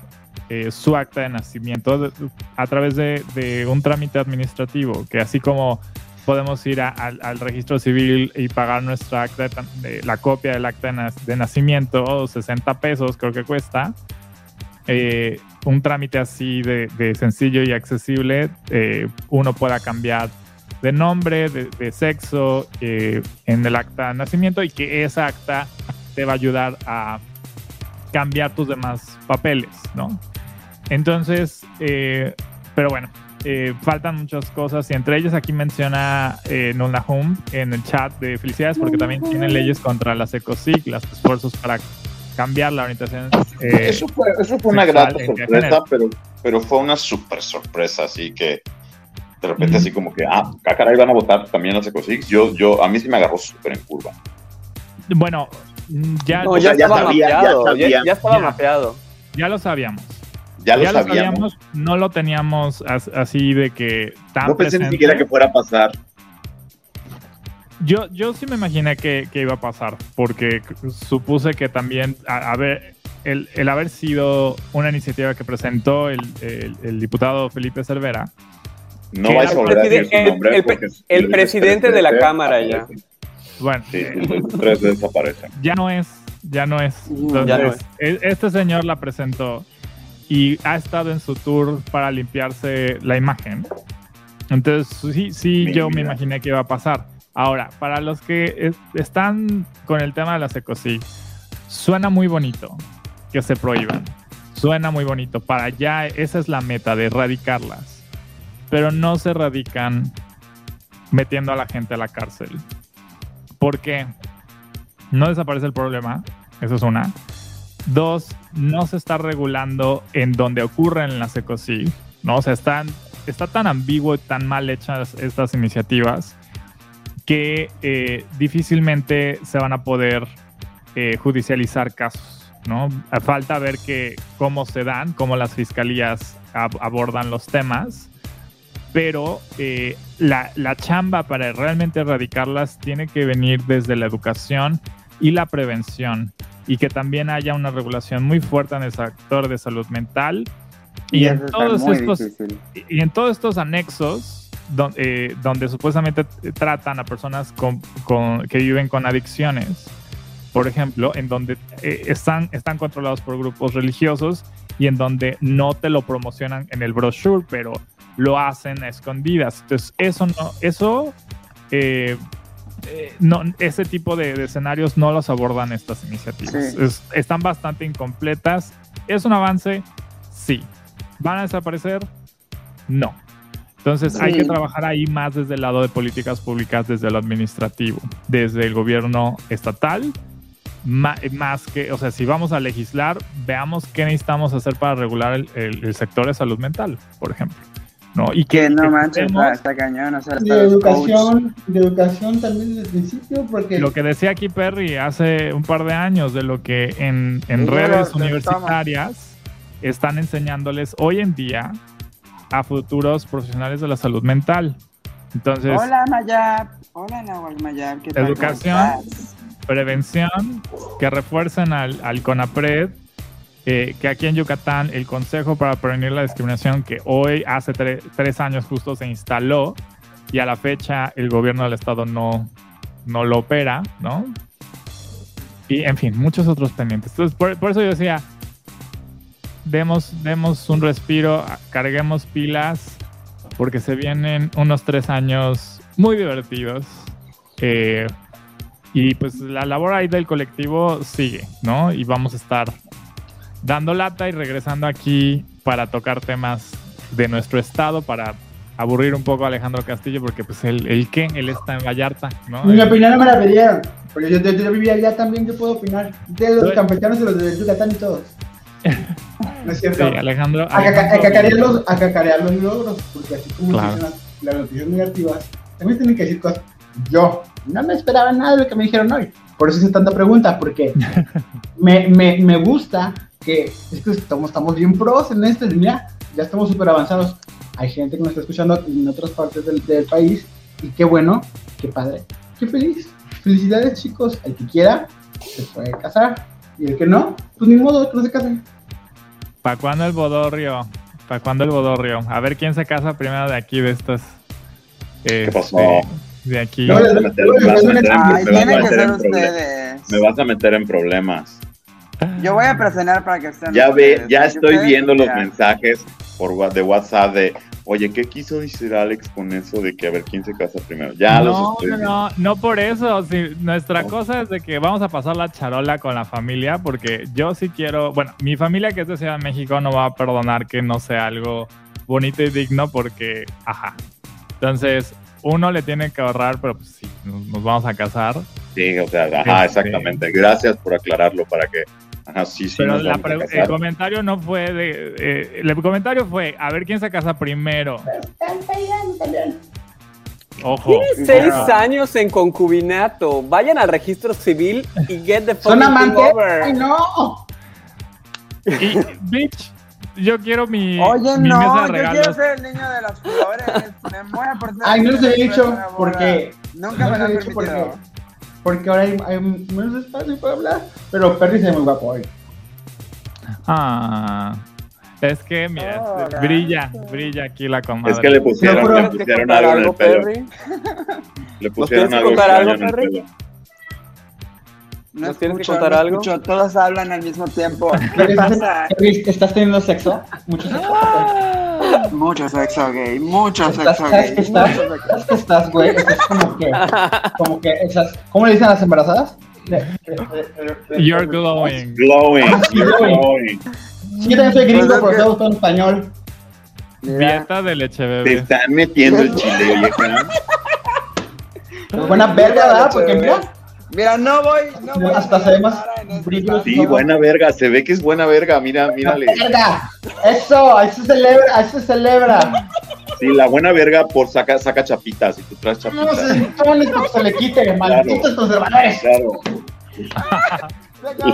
eh, su acta de nacimiento a través de, de un trámite administrativo, que así como podemos ir a- al, al registro civil y pagar nuestra acta, de la copia del acta de nacimiento, 60 pesos creo que cuesta, eh, un trámite así de, de sencillo y accesible, eh, uno pueda cambiar de nombre, de, de sexo eh, en el acta de nacimiento y que esa acta te va a ayudar a cambiar tus demás papeles, ¿no? Entonces, eh, pero bueno, eh, faltan muchas cosas y entre ellas aquí menciona eh, Nula Home en el chat de felicidades porque también tiene leyes contra las ECOSIC, los esfuerzos para cambiar la orientación. eh, Eso fue, eso fue una grata sorpresa, pero, pero fue una súper sorpresa, así que de repente así como que, ah, ah, caray, van a votar también las Ecosix. Yo, yo, a mí sí me agarró súper en curva. bueno, ya, No, ya, sea, ya estaba sabía, ya mapeado, ya, sabía. ya estaba Ya. mapeado. ya lo sabíamos. Ya lo ya sabíamos. no lo teníamos as- así de que tan No pensé ni siquiera que fuera a pasar. Yo, yo sí me imaginé que, que iba a pasar, porque supuse que también, a, a ver, el, el haber sido una iniciativa que presentó el, el- el diputado Felipe Cervera, No vais a el volver a decir su presiden- nombre. el- presidente de la Cámara ya. bueno, Sí, los tres desaparecen. ya no es, ya no es. Entonces, ya no es. e- este señor la presentó y ha estado en su tour para limpiarse la imagen. Entonces, sí, sí, Mi yo me vida. imaginé que iba a pasar. Ahora, para los que es- están con el tema de las ECOSIG, suena muy bonito que se prohíban. Suena muy bonito. Para allá, esa es la meta de erradicarlas. Pero no se erradican metiendo a la gente a la cárcel. ¿Por qué? No desaparece el problema. Eso es una. Dos, no se está regulando en donde ocurren las ECOSIG. ¿no? O sea, está tan ambiguo y tan mal hechas estas iniciativas que eh, difícilmente se van a poder eh, judicializar casos. ¿no? Falta ver que, cómo se dan, cómo las fiscalías ab- abordan los temas, pero eh, la, la chamba para realmente erradicarlas tiene que venir desde la educación y la prevención y que también haya una regulación muy fuerte en el sector de salud mental y, en eso está todos estos difícil. y en todos estos anexos don- eh, donde supuestamente tratan a personas con- con- que viven con adicciones, por ejemplo, en donde eh, están, están controlados por grupos religiosos y en donde no te lo promocionan en el brochure, pero lo hacen a escondidas. Entonces, eso no, eso, eh, eh, no, ese tipo de, de escenarios no los abordan estas iniciativas. Sí. Es- están bastante incompletas. ¿Es un avance? Sí. ¿Van a desaparecer? No. Entonces hay que trabajar ahí más desde el lado de políticas públicas, desde lo administrativo, desde el gobierno estatal, más que, o sea, si vamos a legislar, veamos qué necesitamos hacer para regular el, el- el sector de salud mental, por ejemplo. ¿No? Y Que no manches, está, está cañón. O sea, De educación, de educación también desde el principio, porque lo que decía aquí Perry hace un par de años, de lo que en, en Sí, redes lo- lo universitarias están enseñándoles hoy en día a futuros profesionales de la salud mental. Entonces, Hola Mayab. Hola Nahual Mayab. ¿Qué tal? Educación. Prevención, que refuercen al, al CONAPRED, eh, que aquí en Yucatán el Consejo para Prevenir la Discriminación, que hoy hace tre- tres años justo se instaló y a la fecha el gobierno del estado no, no lo opera, ¿no? Y en fin, muchos otros pendientes. Entonces, por, por eso yo decía, demos, demos un respiro, carguemos pilas, porque se vienen unos tres años muy divertidos. Eh, Y pues la labor ahí del colectivo sigue, ¿no? Y vamos a estar dando lata y regresando aquí para tocar temas de nuestro estado, para aburrir un poco a Alejandro Castillo, porque pues él, él ¿qué? Él está en Vallarta, ¿no? Mi opinión no me la pidieron. Porque yo, yo, yo vivía allá también, yo puedo opinar. De los campechanos y los de Yucatán y todos. [laughs] No es cierto. Sí, Alejandro. A, caca- a Alejandro- cacarear los, a cacarear los logros, porque así como Claro. dicen las, las noticias negativas, también tienen que decir cosas. Yo no me esperaba nada de lo que me dijeron hoy. Por eso hice tanta pregunta, porque [laughs] me, me, me gusta que es que estamos, estamos bien pros en esto, y mira, ya estamos súper avanzados. Hay gente que nos está escuchando en otras partes del, del país, y qué bueno, qué padre, qué feliz. Felicidades, chicos. El que quiera se puede casar, y el que no, pues ni modo, que no se casen. ¿Para cuándo el bodorrio? ¿Para cuándo el bodorrio? A ver quién se casa primero de aquí, de estas. este, pasó? De aquí. No, Me vas a meter- en problemas. Yo voy a presionar para que estén Ya ve, ustedes, ya estoy viendo los mensajes por de WhatsApp de, oye, ¿qué quiso decir Alex con eso de que a ver quién se casa primero? Ya los no, estoy no, viendo. no, no por eso. sí, nuestra No. cosa es de que vamos a pasar la charola con la familia, porque yo sí quiero. Bueno, mi familia que es de Ciudad de México no va a perdonar que no sea algo bonito y digno, porque, ajá. Entonces, uno le tiene que ahorrar, pero pues sí, nos, nos vamos a casar. Sí, o sea, ajá, Este- exactamente. Gracias por aclararlo para que, ajá, sí, sí. Pero la el comentario no fue de. eh, el comentario fue: a ver quién se casa primero. Ojo. Tiene seis años en concubinato. Vayan al registro civil y get the ¿Son fucking thing amantes? over. ¡Ay, no! Y, bitch, yo quiero mi, Oye, mi no, mesa de yo quiero regalos. ser el niño de las flores. Me muero por ser Ay, no les he dicho porque Nunca no me lo he dicho porque. Porque ahora hay, hay menos espacio para hablar. Pero Perry se ve muy guapo hoy. Ah, es que, mira, Oh, este, brilla, brilla aquí la comadre. Es que le pusieron, No, le ¿Tienes que pusieron algo en el pelo. Perry? Le ¿Nos pusieron algo algo, en el Perry? pelo. No ¿Nos tienes que contar no algo? escucho, todos hablan al mismo tiempo. [laughs] ¿Qué pasa? ¿Estás teniendo sexo? Mucho sexo. Mucho sexo gay, mucho ¿Estás, sexo ¿Sabes gay. que estás? ¿Sabes que estás, güey? Estás como que, como que esas, ¿cómo le dicen a las embarazadas? You're glowing. Glowing, Ah, sí, you're glowing. glowing. Sí, yo también soy gringo, Pues es pero que- todo en español. Dieta de leche Te bebé. están metiendo el chile, vieja. Buena verga, ¿verdad? Porque mira, Mira, no voy, no voy Hasta se ve más brillo. Sí, buena verga, se ve que es buena verga, mira, mírale. verga. Eso, ahí se celebra, ahí se celebra. Sí, la buena verga por saca, saca chapitas y tú traes No chapitas. se pones porque se le quite, malditos conservadores. Claro.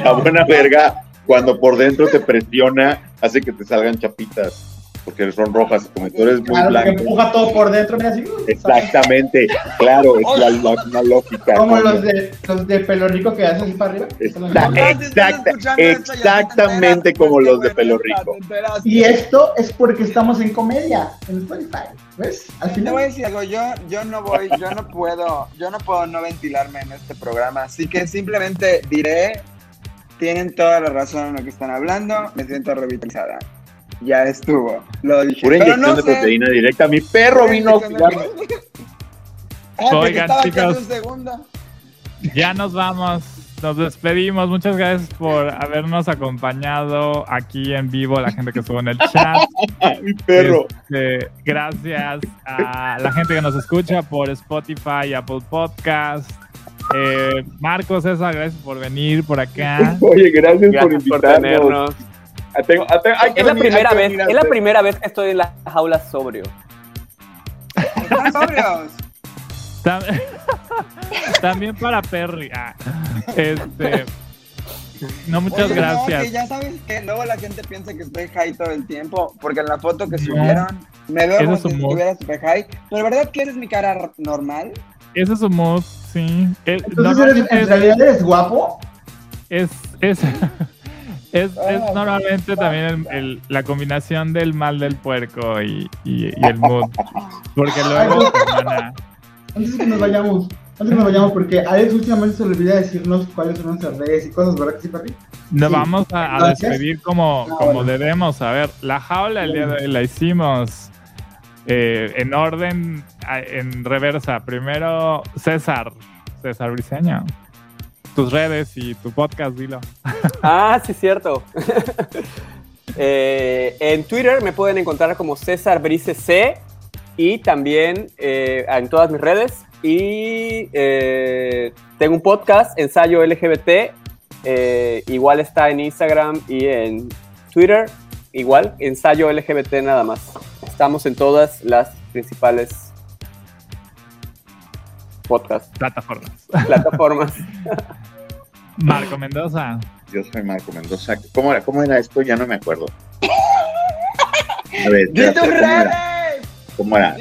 La buena verga, cuando por dentro te presiona, hace que te salgan chapitas. Porque son rojas, como tú eres muy Claro, que blanco. empuja todo por dentro, mira así. uh, Exactamente, claro, es la, [laughs] la- una lógica. Como los de, los de pelo rico que hacen así para arriba. Exacta- esto, te exactamente como los de pelo rico. Y esto es porque estamos en comedia, en Spotify. ¿Ves? Al Te voy a final. decir algo, yo, yo no voy, yo no puedo, yo no puedo no ventilarme en este programa, así que simplemente diré, tienen toda la razón en lo que están hablando, me siento revitalizada. Ya estuvo, lo dije. Pura inyección no de sé, proteína directa. Mi perro pura vino. Ah, Oigan, chicos. Ya nos vamos, nos despedimos. Muchas gracias por habernos acompañado aquí en vivo, la gente que estuvo en el chat. [laughs] Mi perro. Este, gracias a la gente que nos escucha por Spotify, Apple Podcast. Eh, Marcos, César, gracias por venir por acá. [laughs] Oye, gracias, por Gracias por invitarnos. tenernos. Ah, tengo- ah, tengo- hay que Es la venir, hay primera que vez, es la primera vez que estoy en la jaula sobrio. Están sobrios. Tam- [laughs] También para Perry. Ah, este, no, muchas Oye, no, gracias. que ya sabes que luego la gente piensa que estoy high todo el tiempo, porque en la foto que subieron me veo como si estuviera super high. Pero ¿verdad que eres mi cara normal? Ese es su mood, sí. El- Entonces, eres, en realidad eres guapo. es, es, [laughs] es- es Ah. normalmente también el- el- la combinación del mal del puerco y, y- y el mood. Porque luego, hermana, Antes de que nos vayamos, antes que nos vayamos, porque a Alex últimamente se le olvida decirnos cuáles son nuestras redes y cosas, ¿verdad que sí, Perry? nos Sí. vamos a, a despedir como, Ah, como bueno. debemos. A ver, la jaula el día de hoy la hicimos eh, en orden, en reversa. Primero, César. César Briseño. Tus redes y tu podcast, dilo. Ah, sí, cierto. [laughs] Eh, en Twitter me pueden encontrar como César Brice C y también eh, en todas mis redes. Y eh, tengo un podcast, Ensayo LGBT. igual está en Instagram y en Twitter. Igual, Ensayo LGBT nada más. Estamos en todas las principales podcasts. Plataformas. Plataformas. [laughs] Marco Mendoza. Yo soy Marco Mendoza. ¿Cómo era, cómo era esto? Ya no me acuerdo. A ver, ¡De tus redes! ¿Cómo era?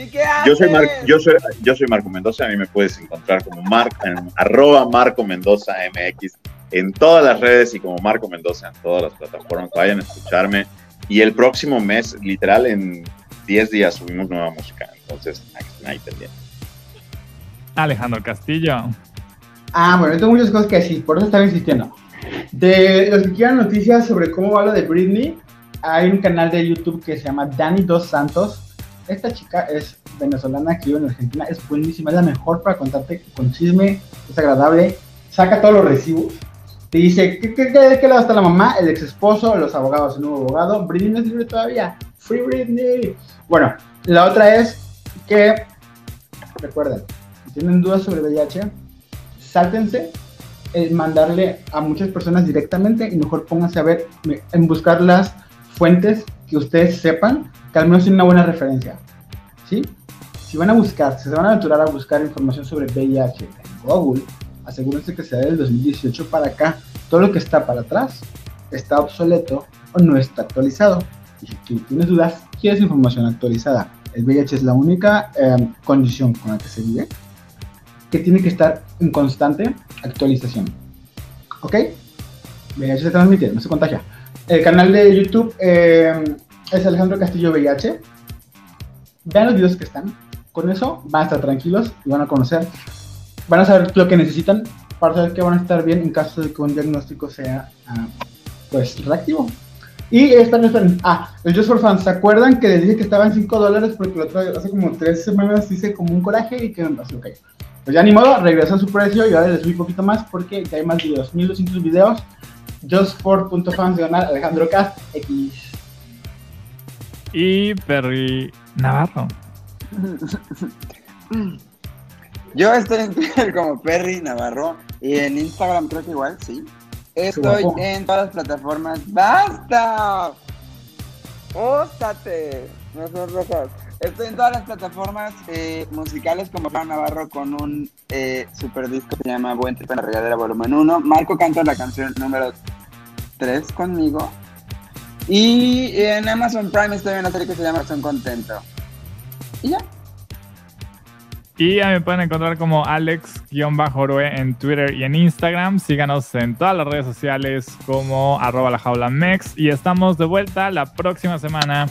Yo soy, Mar, yo, soy, yo soy Marco Mendoza. A mí me puedes encontrar como Mar, en, arroba Marco Mendoza MX en todas las redes y como Marco Mendoza en todas las plataformas. Vayan a escucharme. Y el próximo mes, literal, en 10 días subimos nueva música. Entonces, ahí pendiente. Alejandro Castillo. Ah, bueno, tengo muchas cosas que decir, por eso estaba insistiendo. De los que quieran noticias sobre cómo va lo de Britney, hay un canal de YouTube que se llama Dani Dos Santos. Esta chica es venezolana que vive en Argentina, es buenísima, es la mejor para contarte con chisme, es agradable, saca todos los recibos. Te dice, ¿qué, qué, qué, qué lado está la mamá? El ex esposo, los abogados, el nuevo abogado. Britney no es libre todavía. Free Britney. Bueno, la otra es que, recuerden, si tienen dudas sobre VIH, sáltense mandarle a muchas personas directamente y mejor pónganse a ver, en buscar las fuentes que ustedes sepan que al menos tienen una buena referencia. ¿Sí? Si van a buscar, si se van a aventurar a buscar información sobre VIH en Google, asegúrense que sea del 2018 para acá. Todo lo que está para atrás está obsoleto o no está actualizado. Y si tú tienes dudas, quieres información actualizada. El VIH es la única eh, condición con la que se vive que tiene que estar en constante actualización. ¿Ok? VIH se transmite, no se contagia. El canal de YouTube eh, es Alejandro Castillo VIH. Vean los videos que están. Con eso van a estar tranquilos y van a conocer, van a saber lo que necesitan para saber que van a estar bien en caso de que un diagnóstico sea ah, pues reactivo. Y esperen, esperen. Ah, el Just for Fans. ¿Se acuerdan que les dije que estaba en 5 dólares? Porque lo otro, hace como 3 semanas hice como un coraje y que me pasó, ok. Pues ya ni modo, regresó a su precio y ahora les subí un poquito más porque ya hay más videos, 1200 videos. Just for fans de Alejandro Cast X. Y Perry Navarro. Yo estoy en Twitter como Perry Navarro y en Instagram creo que igual, sí. Estoy en todas las plataformas. ¡Basta! ¡Óstate! No son rojas. Estoy en todas las plataformas eh, musicales como Juan Navarro con un eh, super disco que se llama Buen Trip en la Regadera Volumen 1. Marco canta la canción número 3 conmigo. Y en Amazon Prime estoy en una serie que se llama Son Contento. Y ya. Y me pueden encontrar como Alex-Oroe en Twitter y en Instagram. Síganos en todas las redes sociales como arroba. Y estamos de vuelta la próxima semana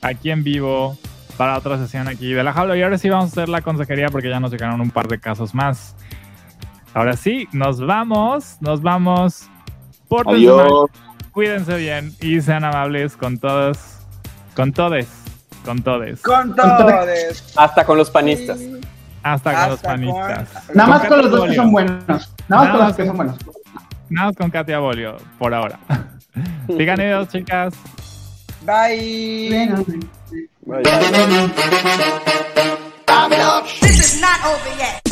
aquí en vivo para otra sesión aquí de la jaula. Y ahora sí vamos a hacer la consejería porque ya nos llegaron un par de casos más. Ahora sí, nos vamos, nos vamos. Por Adiós. Cuídense bien y sean amables con todos, con todes, con todes. Con todes. Hasta con los panistas. Hasta, con los panistas. Nada más con los dos que son buenos. Nada más con los que son buenos. Nada más con Katia Bolio, por ahora. [laughs] Digan adiós, chicas. Bye. Bye. Right. This is not over yet.